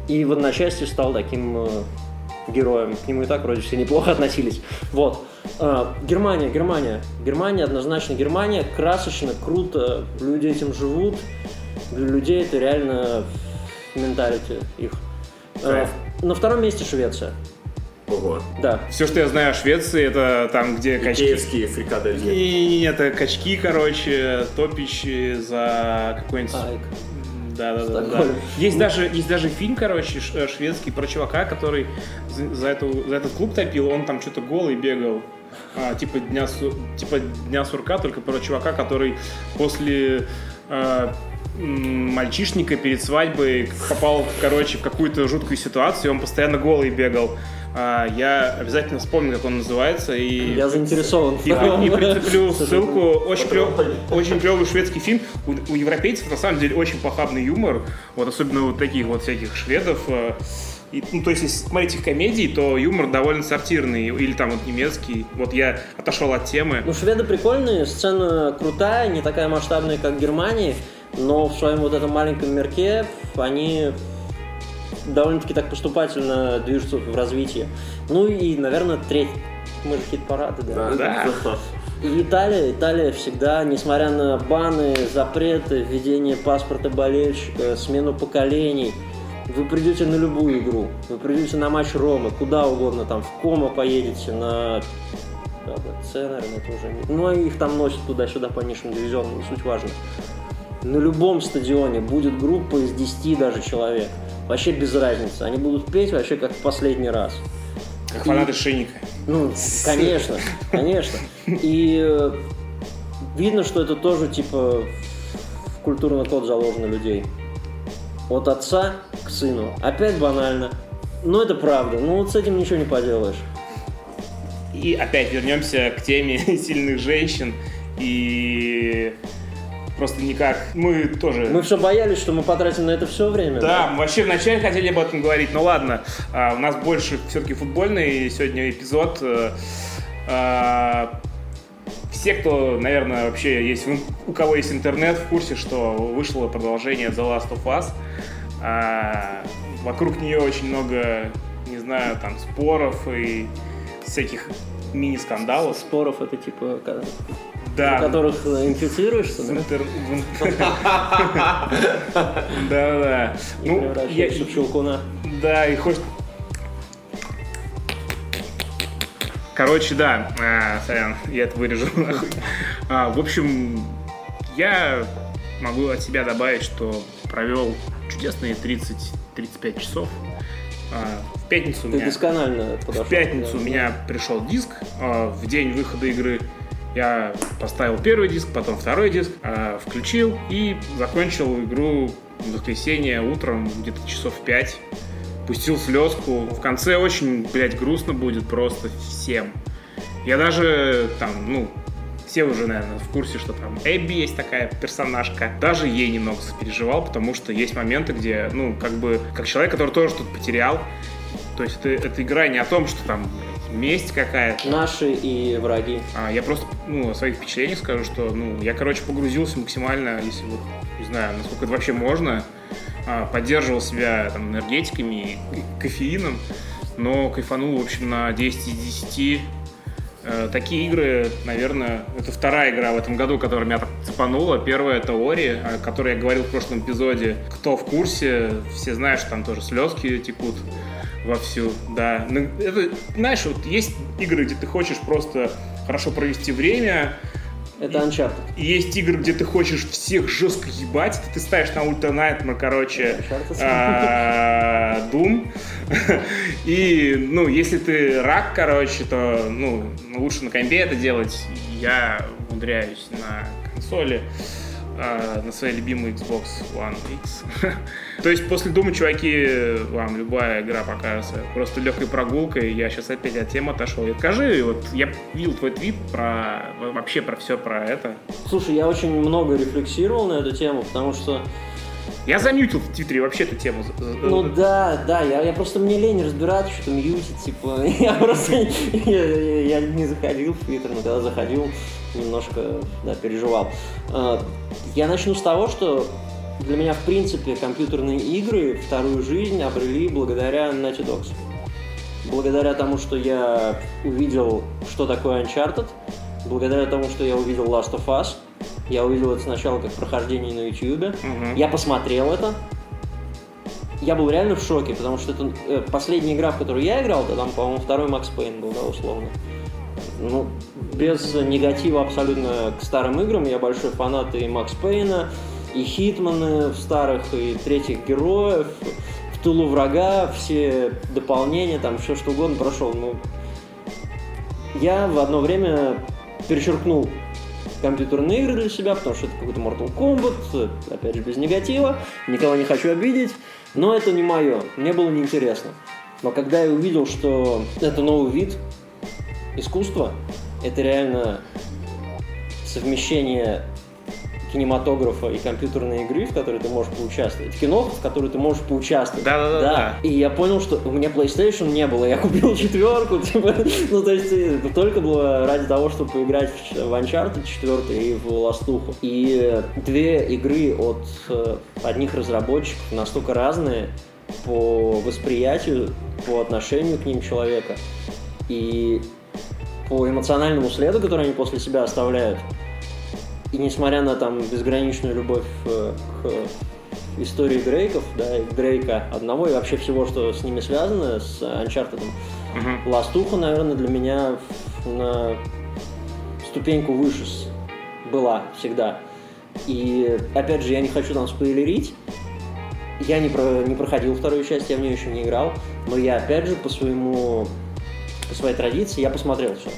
И в одночасье стал таким э, героем. К нему и так вроде все неплохо относились. Вот. А, Германия, Германия. Германия, однозначно Германия. Красочно, круто. Люди этим живут. Для людей это реально менталити их. А, на втором месте Швеция. Ого. Да. Все, что я знаю о Швеции, это там, где качки. Киевские фрикадельки. Не, это качки, короче, топичи за какой-нибудь... Айк. Да, да, да, да. Есть даже, есть даже фильм, короче, э, шведский про чувака, который за, за, эту, за этот клуб топил, он там что-то голый бегал. А, типа, дня, типа дня сурка, только про чувака, который после а, мальчишника перед свадьбой попал, короче, в какую-то жуткую ситуацию, и он постоянно голый бегал. А, я обязательно вспомню, как он называется. И, я заинтересован. И, и прицеплю ссылку. Очень, клев, очень клевый шведский фильм. У, у европейцев на самом деле очень похабный юмор. Вот особенно вот таких вот всяких шведов. Э, и, ну, то есть, если смотреть их комедии, то юмор довольно сортирный. Или там вот немецкий. Вот я отошел от темы. Ну, шведы прикольные, сцена крутая, не такая масштабная, как в Германии. но в своем вот этом маленьком мирке они довольно-таки так поступательно движутся в развитии. Ну и, наверное, треть. Мы же хит-парады, да? Да. И Италия, Италия всегда, несмотря на баны, запреты, введение паспорта болельщика, смену поколений, вы придете на любую игру, вы придете на матч Ромы, куда угодно, там в Кома поедете, на С, наверное, это уже. Ну, их там носят туда-сюда по низшим дивизионам, не суть важно. На любом стадионе будет группа из 10 даже человек. Вообще без разницы. Они будут петь вообще как в последний раз. Как фанаты Шинника. Ну, конечно, конечно. И э, видно, что это тоже, типа, в культурный код заложено людей. От отца к сыну. Опять банально. Но это правда. Ну вот с этим ничего не поделаешь. И опять вернемся к теме сильных женщин и просто никак. Мы тоже... Мы все боялись, что мы потратим на это все время. Да, да? мы вообще вначале хотели об этом говорить, но ладно. А, у нас больше все-таки футбольный сегодня эпизод. А, а, все, кто, наверное, вообще есть, у кого есть интернет, в курсе, что вышло продолжение The Last of Us. А, вокруг нее очень много, не знаю, там споров и всяких мини-скандалов. Споров это типа да. в которых инфицируешься, да? Да, да. Ну, я щелкуна. Да, и хочешь Короче, да, а, сорян, я это вырежу. а, в общем, я могу от себя добавить, что провел чудесные 30-35 часов. А, в пятницу Ты меня... досконально подошел. В пятницу да, у меня пришел диск. А, в день выхода игры я поставил первый диск, потом второй диск, а, включил и закончил игру в воскресенье утром, где-то часов 5. Пустил слезку. В конце очень, блядь, грустно будет просто всем. Я даже там, ну, все уже, наверное, в курсе, что там Эбби есть такая персонажка. Даже ей немного сопереживал, потому что есть моменты, где, ну, как бы, как человек, который тоже что-то потерял. То есть это, это игра не о том, что там месть какая-то. Наши и враги. А, я просто, ну, о своих впечатлениях скажу, что, ну, я, короче, погрузился максимально, если вот, не знаю, насколько это вообще можно, а, поддерживал себя там энергетиками и кофеином, но кайфанул, в общем, на 10 из 10. Э, такие игры, наверное, это вторая игра в этом году, которая меня так цепанула. Первая это Ори, о которой я говорил в прошлом эпизоде. Кто в курсе, все знают, что там тоже слезки текут вовсю, да. Ну, это, знаешь, вот есть игры, где ты хочешь просто хорошо провести время, это Uncharted. И есть игры, где ты хочешь всех жестко ебать, ты ставишь на Ultra Nightmare, короче, а, Doom. И, ну, если ты рак, короче, то, ну, лучше на компе это делать. Я умудряюсь на консоли. А, на своей любимой Xbox One X. То есть после Дума, чуваки, вам любая игра покажется просто легкой прогулкой. Я сейчас опять от темы отошел. И скажи, вот я видел твой твит про вообще про все про это. Слушай, я очень много рефлексировал на эту тему, потому что я замьютил в Твиттере вообще эту тему. Ну да, да, я, я просто мне лень разбираться, что мьютить, типа, я просто я, я не заходил в Твиттер, но когда заходил, немножко, да, переживал. Я начну с того, что для меня, в принципе, компьютерные игры вторую жизнь обрели благодаря Naughty Dogs. Благодаря тому, что я увидел, что такое Uncharted, благодаря тому, что я увидел Last of Us, я увидел это сначала как прохождение на YouTube, угу. я посмотрел это, я был реально в шоке, потому что это э, последняя игра, в которую я играл, да, там, по-моему, второй Макс Пейн был, да, условно. Ну, без негатива абсолютно к старым играм, я большой фанат и Макс Пейна, и Хитманы в старых, и третьих героев, в тылу врага, все дополнения, там все что угодно прошел. Ну, я в одно время перечеркнул компьютерные игры для себя, потому что это какой-то Mortal Kombat, опять же без негатива, никого не хочу обидеть, но это не мое, мне было неинтересно. Но когда я увидел, что это новый вид искусства, это реально совмещение кинематографа и компьютерной игры, в которой ты можешь поучаствовать. Кино, в которой ты можешь поучаствовать. Да, да, да. да. И я понял, что у меня PlayStation не было. Я купил четверку, типа, ну то есть э, только было ради того, чтобы поиграть в Uncharted 4 и в Ластуху. И две игры от э, одних разработчиков настолько разные по восприятию, по отношению к ним человека и по эмоциональному следу, который они после себя оставляют. И несмотря на там безграничную любовь э, к истории Дрейков, да, и Дрейка одного, и вообще всего, что с ними связано, с Uncharted, uh-huh. Ластуха, наверное, для меня на ступеньку выше была всегда. И, опять же, я не хочу там спойлерить, я не, про, не проходил вторую часть, я в нее еще не играл, но я, опять же, по своему, по своей традиции, я посмотрел все.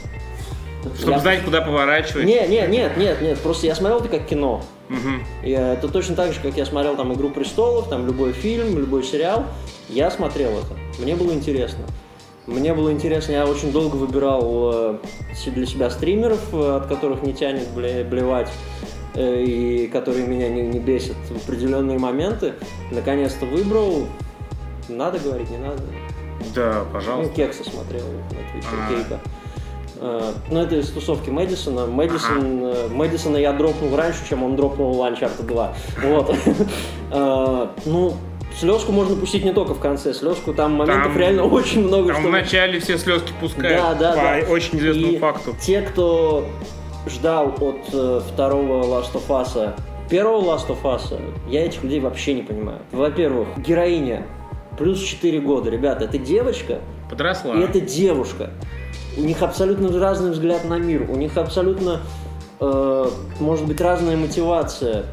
Чтобы я... знать, куда поворачивать. Нет, нет, нет, нет, нет. Просто я смотрел это как кино. Угу. И это точно так же, как я смотрел там Игру престолов, там любой фильм, любой сериал. Я смотрел это. Мне было интересно. Мне было интересно, я очень долго выбирал э, для себя стримеров, э, от которых не тянет блевать э, и которые меня не, не бесят в определенные моменты. Наконец-то выбрал. Надо говорить, не надо? Да, пожалуйста. Ну, Кекса смотрел на Твиче, а. Кейка. Ну, это из тусовки Мэдисона. Мэдисон, ага. Э, Мэдисона я дропнул раньше, чем он дропнул Uncharted 2. Вот. Э, ну, слезку можно пустить не только в конце. Слезку там моментов там, реально очень много. Там что... в начале все слезки пускают. Да, да, по да. очень известному И факту. Те, кто ждал от э, второго Last of Us, первого Last of Us, я этих людей вообще не понимаю. Во-первых, героиня плюс 4 года. Ребята, это девочка. Подросла. И это девушка у них абсолютно разный взгляд на мир, у них абсолютно, э, может быть, разная мотивация.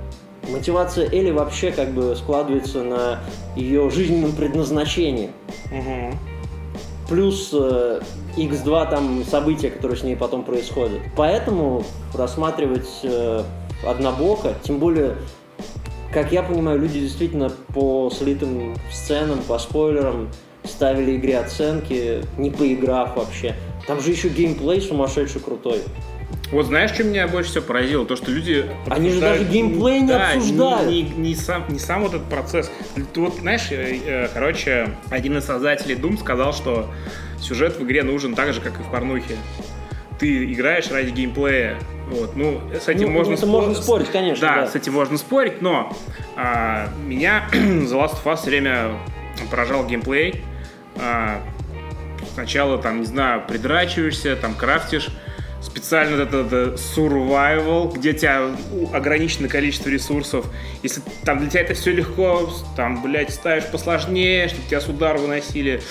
Мотивация Эли вообще как бы складывается на ее жизненном предназначении. Угу. Плюс э, X2 там события, которые с ней потом происходят. Поэтому рассматривать э, однобоко, тем более как я понимаю, люди действительно по слитым сценам, по спойлерам ставили игре оценки, не поиграв вообще. Там же еще геймплей сумасшедший крутой. Вот знаешь, что меня больше всего поразило? То, что люди Они же даже геймплей не да, обсуждают. Не, не, не, сам, не сам вот этот процесс. Ты вот, знаешь, э, э, короче, один из создателей Doom сказал, что сюжет в игре нужен так же, как и в порнухе. Ты играешь ради геймплея. Вот, ну, с этим ну, можно, это спор... можно спорить, конечно. Да, да, с этим можно спорить, но а, меня The Last of Us все время поражал геймплей. А, сначала, там, не знаю, придрачиваешься, там, крафтишь, специально это, это survival, где у тебя ограниченное количество ресурсов. Если там для тебя это все легко, там, блядь, ставишь посложнее, чтобы тебя с удара выносили.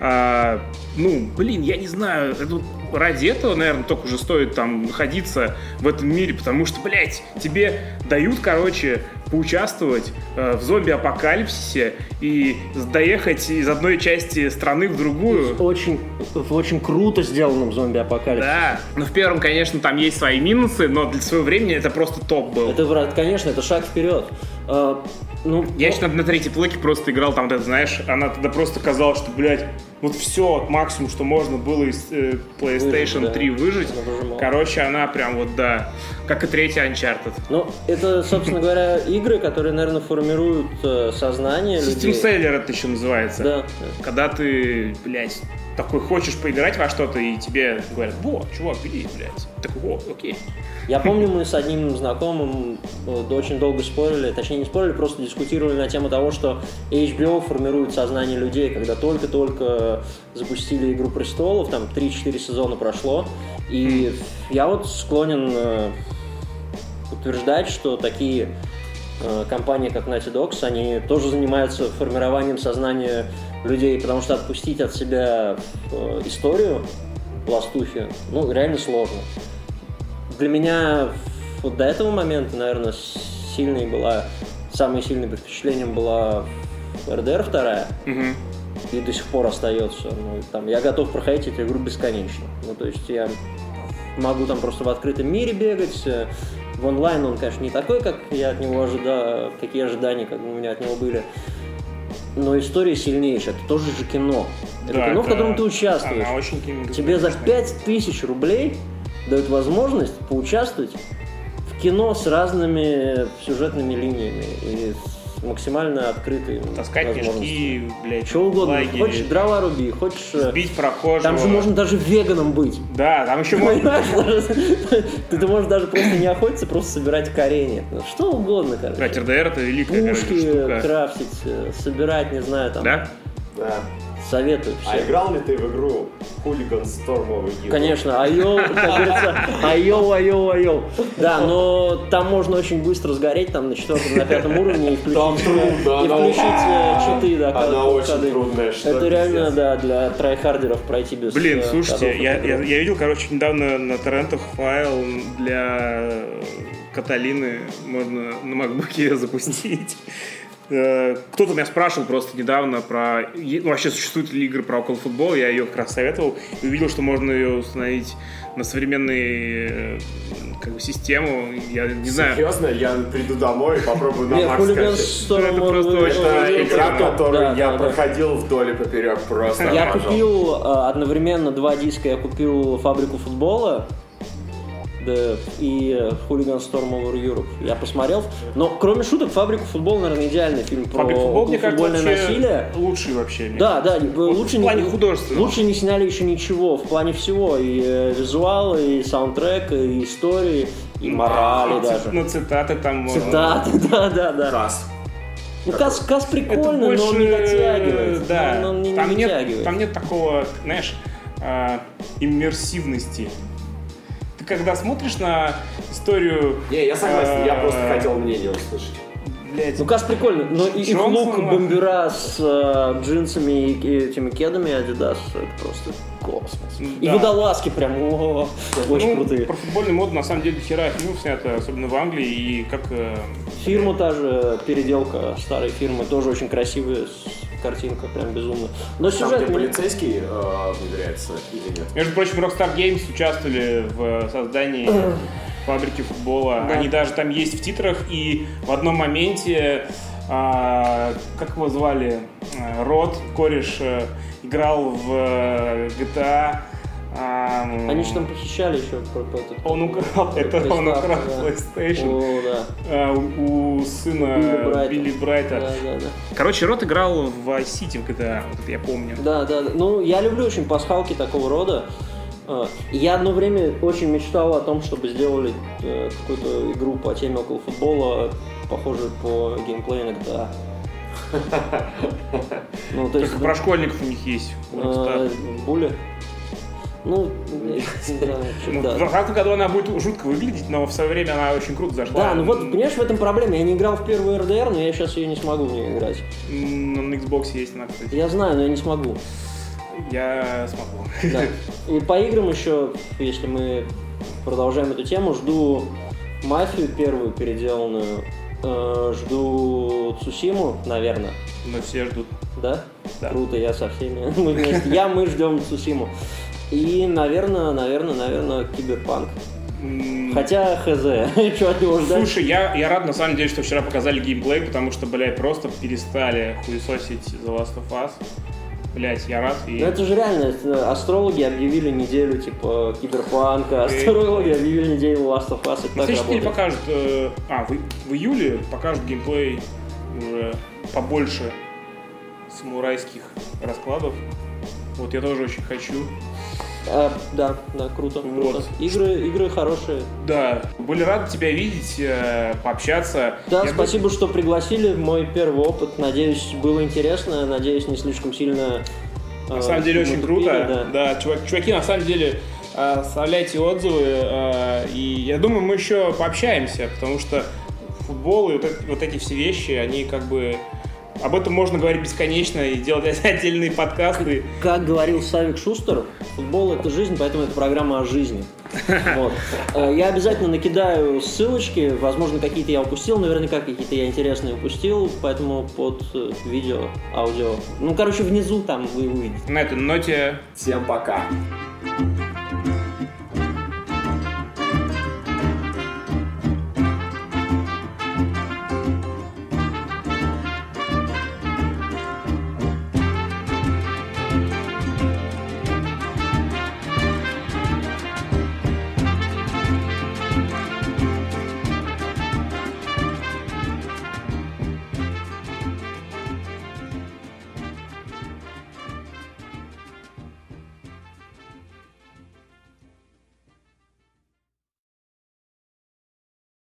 А, ну, блин, я не знаю, это ради этого, наверное, только уже стоит там находиться в этом мире, потому что, блядь, тебе дают, короче, поучаствовать э, в зомби-апокалипсисе и доехать из одной части страны в другую. Очень, очень круто сделанном зомби-апокалипсисе. Да, но в первом, конечно, там есть свои минусы, но для своего времени это просто топ был. Это, конечно, это шаг вперед. Ну, я еще на, на третьей плойке просто играл, там, ты знаешь, она тогда просто казалось, что, блядь, вот все максимум, что можно было из э, PlayStation выжить, 3 да. выжить. Короче, она прям вот, да, как и третий Uncharted. Ну, это, собственно говоря, игры, которые, наверное, формируют э, сознание System людей. Seller это еще называется. Да. Когда ты, блядь, такой хочешь поиграть во что-то, и тебе говорят, вот, чувак, бери, блядь. Такой, вот, окей. Я помню, мы с одним знакомым э, очень долго спорили, точнее не спорили, просто дискутировали на тему того, что HBO формирует сознание людей, когда только-только запустили «Игру престолов», там 3-4 сезона прошло, и я вот склонен э, утверждать, что такие э, компании, как Naughty Dogs, они тоже занимаются формированием сознания людей, потому что отпустить от себя историю пластухи, ну, реально сложно для меня вот до этого момента, наверное, сильной была, самым сильным впечатлением была РДР вторая. Угу. И до сих пор остается. Ну, там, я готов проходить эту игру бесконечно. Ну, то есть я могу там просто в открытом мире бегать. Э, в онлайн он, конечно, не такой, как я от него ожидал, какие ожидания как у меня от него были. Но история сильнейшая. Это тоже же кино. Это да, кино, это... в котором ты участвуешь. Она очень Тебе за 5000 рублей дают возможность поучаствовать в кино с разными сюжетными линиями и максимально открытый. Таскать мешки, блядь, Что угодно. Лагере. Хочешь дрова руби, хочешь... Э, Сбить прохожего. Там же можно даже веганом быть. Да, там еще можно... Ты, ты можешь даже просто не охотиться, просто собирать коренья. Что угодно, короче. Блядь, РДР это великая, Пушки крафтить, э, собирать, не знаю, там... Да? Да. Советую всем. А играл ли ты в игру Хулиган Storm Конечно, айо, как говорится, айо, айо, айо. Да, но там можно очень быстро сгореть, там на четвертом, на пятом уровне и включить, там трудно, и включить она, читы, да, Она очень ходы. трудная, что Это реально, да, для трайхардеров пройти без Блин, э, слушайте, я, я, я видел, короче, недавно на торрентах файл для Каталины можно на макбуке запустить. Э, кто-то меня спрашивал просто недавно про... Ну, вообще существуют ли игры про около футбол, я ее как раз советовал. И увидел, что можно ее установить на современные э, как бы, систему. Я не знаю. Серьезно? Я приду домой и попробую на Макс. Это просто очень игра, которую я проходил вдоль и поперек просто. Я купил э, одновременно два диска. Я купил «Фабрику футбола», да, и Хулиган Storm Over Europe. Я посмотрел. Но кроме шуток, Фабрику футбола, наверное, идеальный фильм про Фабрика футбол, мне футбольное кажется, насилие. Лучший вообще. Да, да, лучше в плане не, художественного. Лучше не сняли еще ничего. В плане всего. И э, визуал, и саундтрек, и истории, и морали и даже. Ну, цитаты там. Э, цитаты, да, да, да. Касс. Ну, Кас, Кас прикольно, больше, но он не дотягивает. Да, он, он не, там, не нет, там нет такого, знаешь, э, иммерсивности когда смотришь на историю... Не, я согласен, я просто э, хотел мнение услышать. Блять. Ну, Кас прикольно, но и их лук бомбера с э, джинсами и этими кедами Adidas, это просто космос. Да. И водолазки прям, о, очень ну, крутые. Про футбольный мод на самом деле хера фильмов снято, особенно в Англии, и как... Э... Фирма та же, переделка старой фирмы, тоже очень красивая, картинка прям безумно. Но сюжет... Там, где полицейский э, внедряется или нет? Между прочим, Rockstar Games участвовали в создании фабрики футбола. Да. Они даже там есть в титрах, и в одном моменте, как его звали, Рот, кореш, э, играл в э, GTA а, Они же там похищали еще этот. Он украл, это он украл да. PlayStation. О, да. а, у, у сына Билли Брайта. Билли Брайта. Да, да, да. Короче, Рот играл в Vice City в GTA, вот я помню. Да, да, да. Ну, я люблю очень пасхалки такого рода. А, я одно время очень мечтал о том, чтобы сделали э, какую-то игру по теме около футбола, похожую по геймплею на GTA. Ну, то есть, Только про школьников у них есть. А, Були. Ну, ну да. В каждом году она будет жутко выглядеть, но в свое время она очень круто зашла. Да, ну вот, понимаешь, в этом проблема. Я не играл в первую РДР, но я сейчас ее не смогу в нее играть. На Xbox есть она, кстати. Я знаю, но я не смогу. Я смогу. Да. И по играм еще, если мы продолжаем эту тему, жду Мафию первую переделанную, э, жду Цусиму, наверное. Мы все ждут. Да? Да. Круто, я со всеми. Мы вместе. Я, мы ждем Цусиму. И, наверное, наверное, наверное, Киберпанк. Хотя хз, что от него ждать? Слушай, я, я рад на самом деле, что вчера показали геймплей, потому что, блядь, просто перестали хуесосить The Last of Us. Блять, я рад. И... Ну это же реально, астрологи объявили неделю типа киберпанка, астрологи объявили неделю Last of Us. Это На следующей неделе покажут, э, а, в, в июле покажут геймплей уже побольше самурайских раскладов. Вот я тоже очень хочу. А, да, да, круто, вот. круто. Игры, игры хорошие. Да, были рады тебя видеть, э, пообщаться. Да, Я спасибо, бы... что пригласили. Мой первый опыт. Надеюсь, было интересно. Надеюсь, не слишком сильно. На э, самом деле очень круто. Да, да чувак, чуваки, на самом деле э, оставляйте отзывы. И я думаю, мы еще пообщаемся, потому что футбол и вот, вот эти все вещи, они как бы об этом можно говорить бесконечно и делать отдельные подкасты. Как говорил Савик Шустер, футбол — это жизнь, поэтому это программа о жизни. Вот. Э, я обязательно накидаю ссылочки, возможно, какие-то я упустил, наверняка какие-то я интересные упустил, поэтому под э, видео, аудио. Ну, короче, внизу там вы увидите. На этой ноте всем пока. Thank